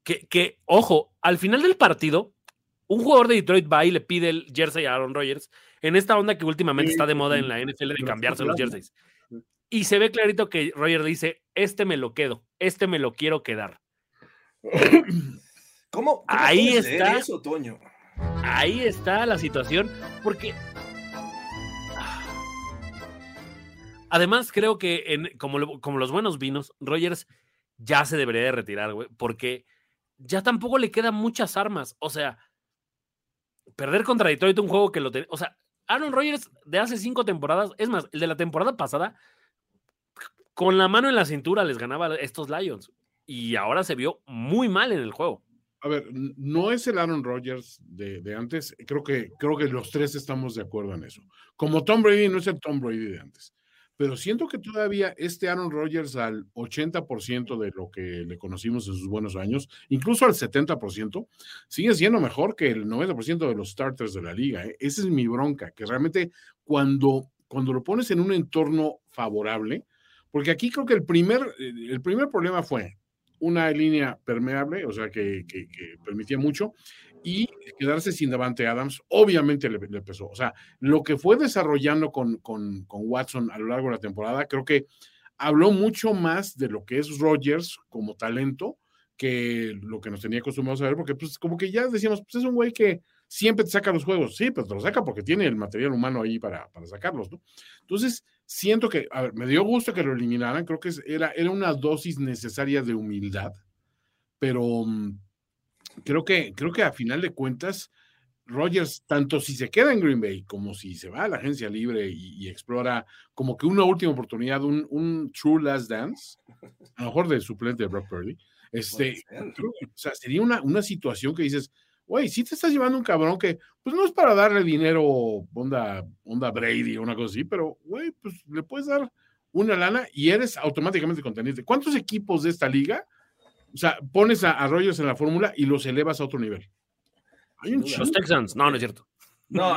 D: Que, que, ojo, al final del partido, un jugador de Detroit va y le pide el jersey a Aaron Rodgers en esta onda que últimamente
C: Sí,
D: está de moda
C: sí.
D: en la NFL de cambiarse los jerseys. Y se ve clarito que Rodgers dice, este me lo quedo, este me lo quiero quedar.
B: ¿Cómo, cómo
D: Ahí está.
B: eso, Toño?
D: Ahí está la situación, porque además creo que como, lo- como los buenos vinos, Rogers ya se debería de retirar, güey, porque ya tampoco le quedan muchas armas. O sea, perder contra Detroit un juego que lo tenía. O sea, Aaron Rodgers de hace cinco temporadas, es más, el de la temporada pasada, con la mano en la cintura les ganaba a estos Lions. Y ahora se vio muy mal en el juego.
C: A ver, no es el Aaron Rodgers de, de antes. Creo que, creo que los tres estamos de acuerdo en eso. Como Tom Brady no es el Tom Brady de antes. Pero siento que todavía este Aaron Rodgers al 80% de lo que le conocimos en sus buenos años, incluso al 70%, sigue siendo mejor que el 90% de los starters de la liga. ¿eh? Esa es mi bronca, que realmente cuando, cuando lo pones en un entorno favorable, porque aquí creo que el primer, el primer problema fue una línea permeable, o sea, que, que- que permitía mucho, y quedarse sin Davante Adams, obviamente le, le pesó. O sea, lo que fue desarrollando con, con, con Watson a lo largo de la temporada, creo que habló mucho más de lo que es Rodgers como talento que lo que nos tenía acostumbrados a ver, porque pues como que ya decíamos, pues es un güey que siempre te saca los juegos, sí, pero te los saca porque tiene el material humano ahí para, para sacarlos, ¿no? Entonces, siento que, a ver, me dio gusto que lo eliminaran, creo que era, era una dosis necesaria de humildad, pero mm, creo que, creo que a final de cuentas, Rogers, tanto si se queda en Green Bay como si se va a la agencia libre y, y explora como que una última oportunidad, un, un true last dance, a lo mejor de suplente de Brock Purdy, este, creo o sea, sería una, una situación que dices, güey, si te estás llevando un cabrón que, pues no es para darle dinero, onda, onda Brady o una cosa así, pero, güey, pues le puedes dar una lana y eres automáticamente contendiente. ¿Cuántos equipos de esta liga, o sea, pones a, a Rogers en la fórmula y los elevas a otro nivel? Hay un.
D: Los Texans, no, no es cierto.
B: No,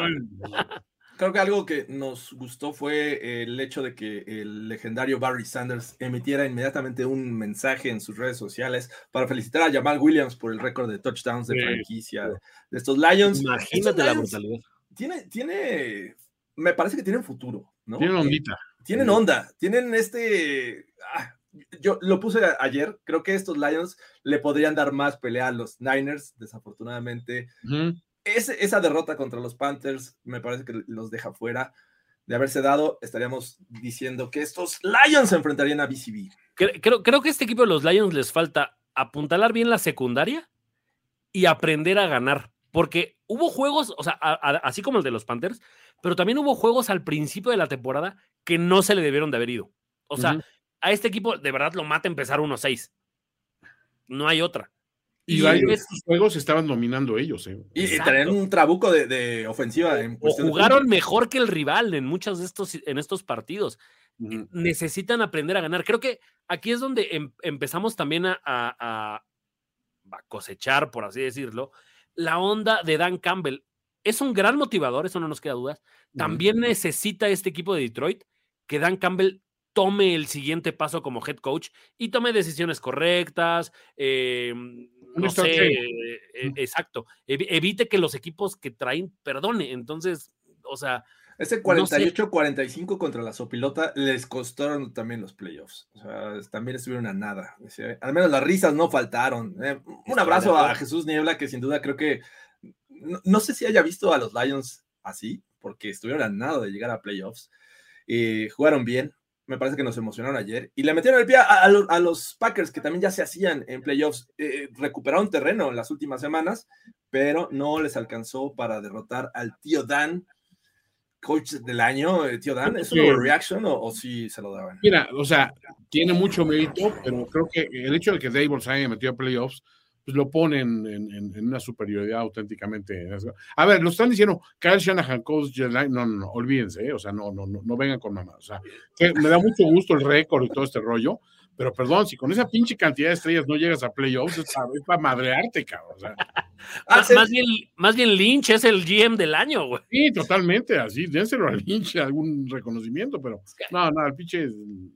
B: creo que algo que nos gustó fue el hecho de que el legendario Barry Sanders emitiera inmediatamente un mensaje en sus redes sociales para felicitar a Jamal Williams por el récord de touchdowns de
C: Sí,
B: franquicia de estos Lions.
D: Imagínate
B: Estos
D: la brutalidad.
B: Tiene, tiene, me parece que tienen futuro, ¿no?
C: Tienen ondita.
B: Tienen onda, tienen este. ah, yo lo puse a- ayer. Creo que estos Lions le podrían dar más pelea a los Niners, desafortunadamente. Esa derrota contra los Panthers me parece que los deja fuera. De haberse dado, estaríamos diciendo que estos Lions se enfrentarían a BCB.
D: Cre- Creo, creo que a este equipo de los Lions les falta apuntalar bien la secundaria y aprender a ganar. Porque hubo juegos, o sea, a- a- así como el de los Panthers, pero también hubo juegos al principio de la temporada que no se le debieron de haber ido. O sea. A este equipo de verdad lo mata empezar 1-6. No hay otra.
C: Y,
D: y
C: varios de
D: es-
C: estos juegos estaban dominando ellos. ¿eh?
B: Y, y tener un trabuco de, de ofensiva. En
D: O
B: de
D: jugaron mejor que el rival en muchos de estos, en estos partidos. Necesitan aprender a ganar. Creo que aquí es donde em- empezamos también a, a- a- a cosechar, por así decirlo, la onda de Dan Campbell. Es un gran motivador, eso no nos queda dudas. También necesita este equipo de Detroit que Dan Campbell tome el siguiente paso como head coach y tome decisiones correctas. eh, no sé, eh, eh, exacto. Evi- evite que los equipos que traen perdone. Entonces, o sea,
B: Ese
D: No sé.
B: 48-45 contra la Sopilota les costaron también los playoffs. O sea, también estuvieron a nada. Al menos las risas no faltaron. Eh, un abrazo a. Jesús Niebla, que sin duda creo que. No, no sé si haya visto a los Lions así, porque estuvieron a nada de llegar a playoffs. Eh, jugaron bien. Me parece que nos emocionaron ayer. Y le metieron el pie a, a los, a los Packers, que también ya se hacían en playoffs. Eh, recuperaron terreno en las últimas semanas, pero no les alcanzó para derrotar al tío Dan coach del año, eh, tío Dan, ¿es una overreaction o, o sí se lo daban?
C: Mira, o sea, tiene mucho mérito, pero creo que el hecho de que se haya metido a playoffs, pues lo ponen en, en- en una superioridad auténticamente. A ver, lo están diciendo, Kyle Shanahan, coach, no, no, no, olvídense, ¿eh? o sea, no, no, no, no vengan con mamá. O sea, que me da mucho gusto el récord y todo este rollo, pero perdón, si con esa pinche cantidad de estrellas no llegas a playoffs, es para, madrearte, cabrón. O sea, [laughs]
B: Ah,
D: más, bien, más bien Lynch es el GM del año, güey.
C: sí, totalmente, así, dénselo al pinche algún reconocimiento, pero no, no, al pinche.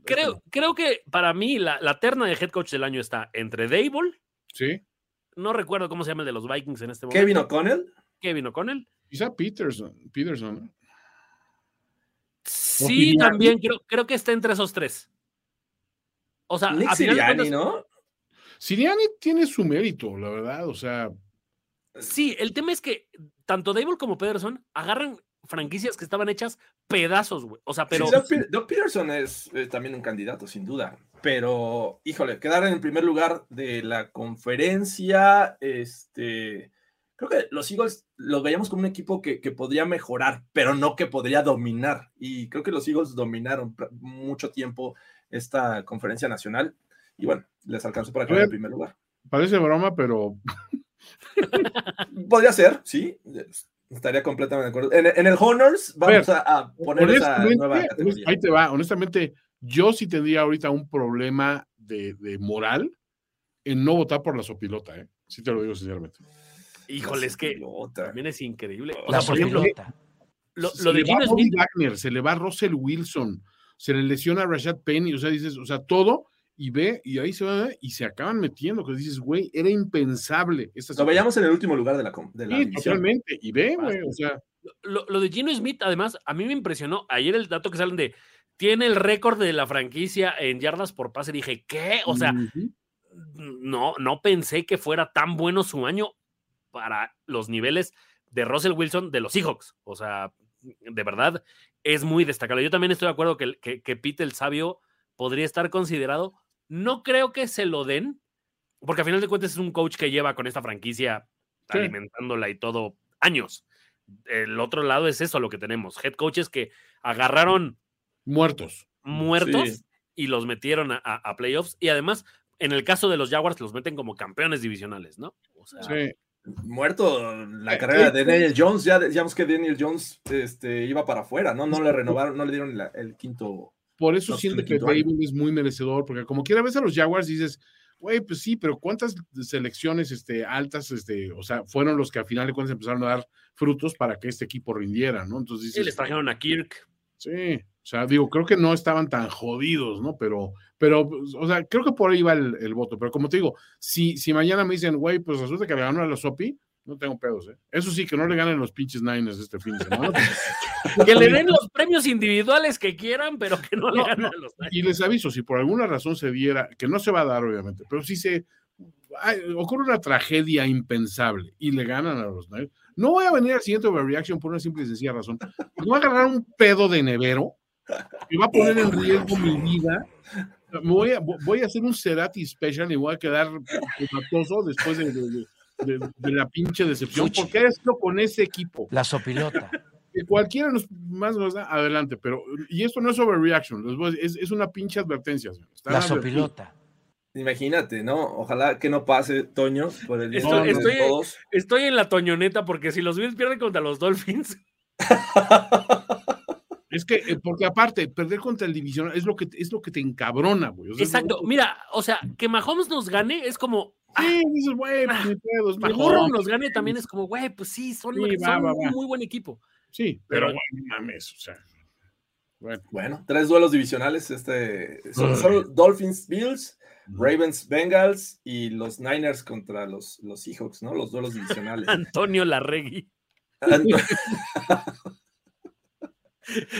D: Creo, creo que para mí la, la terna de head coach del año está entre Dable,
C: Sí,
D: no recuerdo cómo se llama el de los Vikings en este momento.
B: Kevin O'Connell.
D: Kevin O'Connell.
C: quizá Peterson, Peterson, ¿no?
D: Sí, también creo, creo que está entre esos tres. O sea,
B: Nick
D: a cuentas,
B: ¿no?
C: Siriani tiene su mérito, la verdad, o sea,
D: sí, el tema es que tanto Dable como Pederson agarran franquicias que estaban hechas pedazos, güey. O sea, pero
B: Sí, Doug, Pe- Doug Peterson es eh, también un candidato, sin duda. Pero, híjole, quedar en el primer lugar de la conferencia, este, creo que los Eagles los veíamos como un equipo que, que podría mejorar, pero no que podría dominar. Y creo que los Eagles dominaron mucho tiempo esta conferencia nacional. Y bueno, les alcanzó para quedar en primer lugar.
C: parece broma, pero [laughs]
B: Podría ser, sí. Estaría completamente de acuerdo. En, en el Honors vamos
C: ver,
B: a, a poner esa nueva categoría.
C: ahí te va, honestamente, yo sí tendría ahorita un problema de, de moral en no votar por la sopilota, ¿eh? Sí te lo digo sinceramente.
D: híjole, es que también es increíble. O
F: La
D: sea, por ejemplo,
F: sopilota.
D: lo,
C: se
D: lo de
C: le va
D: Gino Smith,
C: Wagner, se le va Russell Wilson, se le lesiona a Rashad Penny, o sea, dices, o sea, todo, y ve, y ahí se va, y se acaban metiendo, que dices, güey, era impensable. Esta
B: Lo veíamos en el último lugar de la, de la
C: Sí, totalmente. Y ve, güey, o sea,
D: Lo, lo de Gino Smith, además, a mí me impresionó. Ayer el dato que salen de tiene el récord de la franquicia en yardas por pase. Dije, ¿qué? O sea, no, no pensé que fuera tan bueno su año para los niveles de Russell Wilson de los Seahawks. O sea, de verdad es muy destacable. Yo también estoy de acuerdo que, que, que Pete el Sabio podría estar considerado. No creo que se lo den, porque a final de cuentas es un coach que lleva con esta franquicia
C: Sí.
D: alimentándola y todo años. El otro lado es eso lo que tenemos. Head coaches que agarraron
C: muertos.
D: muertos
B: Sí.
D: y los metieron a, a- a playoffs. Y además, en el caso de los Jaguars, los meten como campeones divisionales, ¿no? O sea,
C: Sí.
B: Muerto la
C: Eh,
B: carrera
C: eh,
B: de Daniel Jones, ya decíamos que Daniel Jones este, iba para afuera, ¿no? No le renovaron, no le dieron la- el quinto.
C: Por eso siento que. David es muy merecedor, porque como quiera ves a los Jaguars dices, güey, pues sí, pero ¿cuántas selecciones este, altas, este, o sea, fueron los que al final de cuentas empezaron a dar frutos para que este equipo rindiera, ¿no? Entonces
D: sí,
C: dices,
D: les trajeron a Kirk.
C: Sí, o sea, digo, creo que no estaban tan jodidos, ¿no? Pero, pero, pues, o sea, creo que por ahí va el, el voto. Pero como te digo, si, si mañana me dicen, güey, pues resulta que le ganaron a los Sopi, no tengo pedos, ¿eh? Eso sí, que no le ganen los pinches Niners este fin de semana. [laughs]
D: Que le den los premios individuales que quieran, pero que no, le ganen
C: no,
D: a los
C: y les aviso, si por alguna razón se diera, que no se va a dar, obviamente, pero si se ocurre una tragedia impensable y le ganan a los Niners, no voy a venir al siguiente overreaction por una simple y sencilla razón. Voy a agarrar un pedo de nevero y va a poner en riesgo mi vida. Me voy, a, voy a hacer un Cerati special y voy a quedar comatoso después de, de- de- de la pinche decepción.
F: Fuchi.
C: porque esto con ese equipo?
F: La sopilota. [laughs]
C: que cualquiera nos más nos da adelante, pero y esto no es overreaction, es, es una pinche advertencia.
F: La sopilota.
B: Imagínate, ¿no? Ojalá que no pase, Toño, por el
D: Estoy-
B: de
D: estoy-
B: todos.
D: Estoy en la toñoneta porque si los Bills pierden contra los Dolphins, [laughs]
C: Es que, eh, porque aparte, perder contra el divisional es lo que, es lo que te encabrona, güey. O sea, es
D: exacto. Mira, o sea, que Mahomes nos gane es como. ah,
C: Sí, dices, güey, pues, ni pedo, es
D: que. Burrow nos gane también es como, güey, pues sí, son,
C: Sí,
D: son
C: va, va,
D: un
C: va.
D: muy buen equipo.
C: Sí, pero,
D: Pero-
C: bueno, no mames, o sea. Bueno,
B: Bueno, tres duelos divisionales. Este, son, son Dolphins, Bills, Ravens, Bengals y los Niners contra los, los Seahawks, ¿no? Los duelos divisionales. [laughs]
D: Antonio Larregui. [laughs]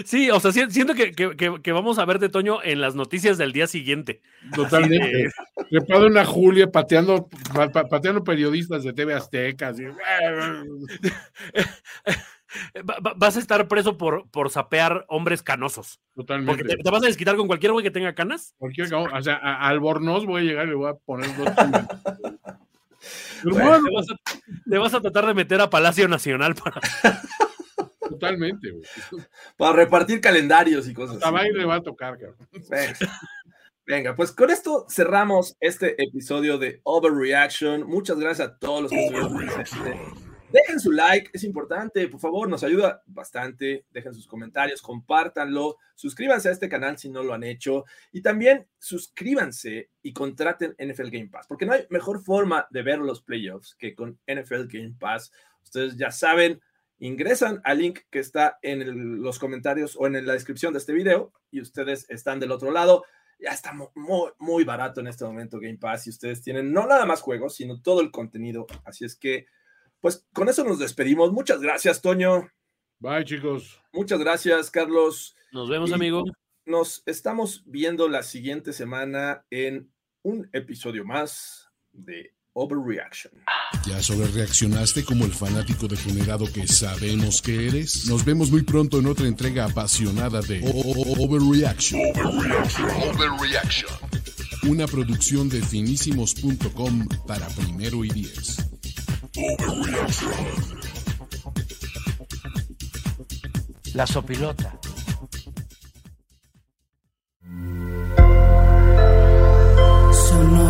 D: Sí, o sea, si- siento que, que- vamos a ver de Toño en las noticias del día siguiente.
C: totalmente. Trepado una Julia pateando, pa- pa- pateando periodistas de TV Azteca. así, [laughs]
D: vas a estar preso por, por sapear hombres canosos. Porque
C: Totalmente.
D: te, te vas a desquitar con cualquier güey que tenga canas.
C: Cualquier o sea, a, a Albornoz voy a llegar y le voy a poner dos. [laughs]
B: Bueno,
D: Te vas, a, te vas a tratar de meter a Palacio Nacional para.
C: Totalmente, güey.
B: para repartir calendarios y cosas.
C: Hasta
B: así.
C: baile le va a tocar, cabrón.
B: Venga. Venga, pues con esto cerramos este episodio de Overreaction. Muchas gracias a todos los que estuvieron. Dejen su like, es importante, por favor, nos ayuda bastante. Dejen sus comentarios, compártanlo, suscríbanse a este canal si no lo han hecho y también suscríbanse y contraten NFL Game Pass, porque no hay mejor forma de ver los playoffs que con NFL Game Pass. Ustedes ya saben, ingresan al link que está en el- los comentarios o en la descripción de este video y ustedes están del otro lado. Ya está mu- muy, muy barato en este momento Game Pass y ustedes tienen no nada más juegos, sino todo el contenido. Así es que, pues con eso nos despedimos. Muchas gracias, Toño.
C: Bye, chicos.
B: Muchas gracias, Carlos.
D: Nos vemos,
B: Y
D: amigo.
B: Nos estamos viendo la siguiente semana en un episodio más de Overreaction.
A: ¿Ya sobrereaccionaste como el fanático degenerado que sabemos que eres? Nos vemos muy pronto en otra entrega apasionada de Overreaction. Overreaction. Overreaction. Una producción de finísimos.com para primero y diez. Overreaction.
F: La sopilota. Sonora.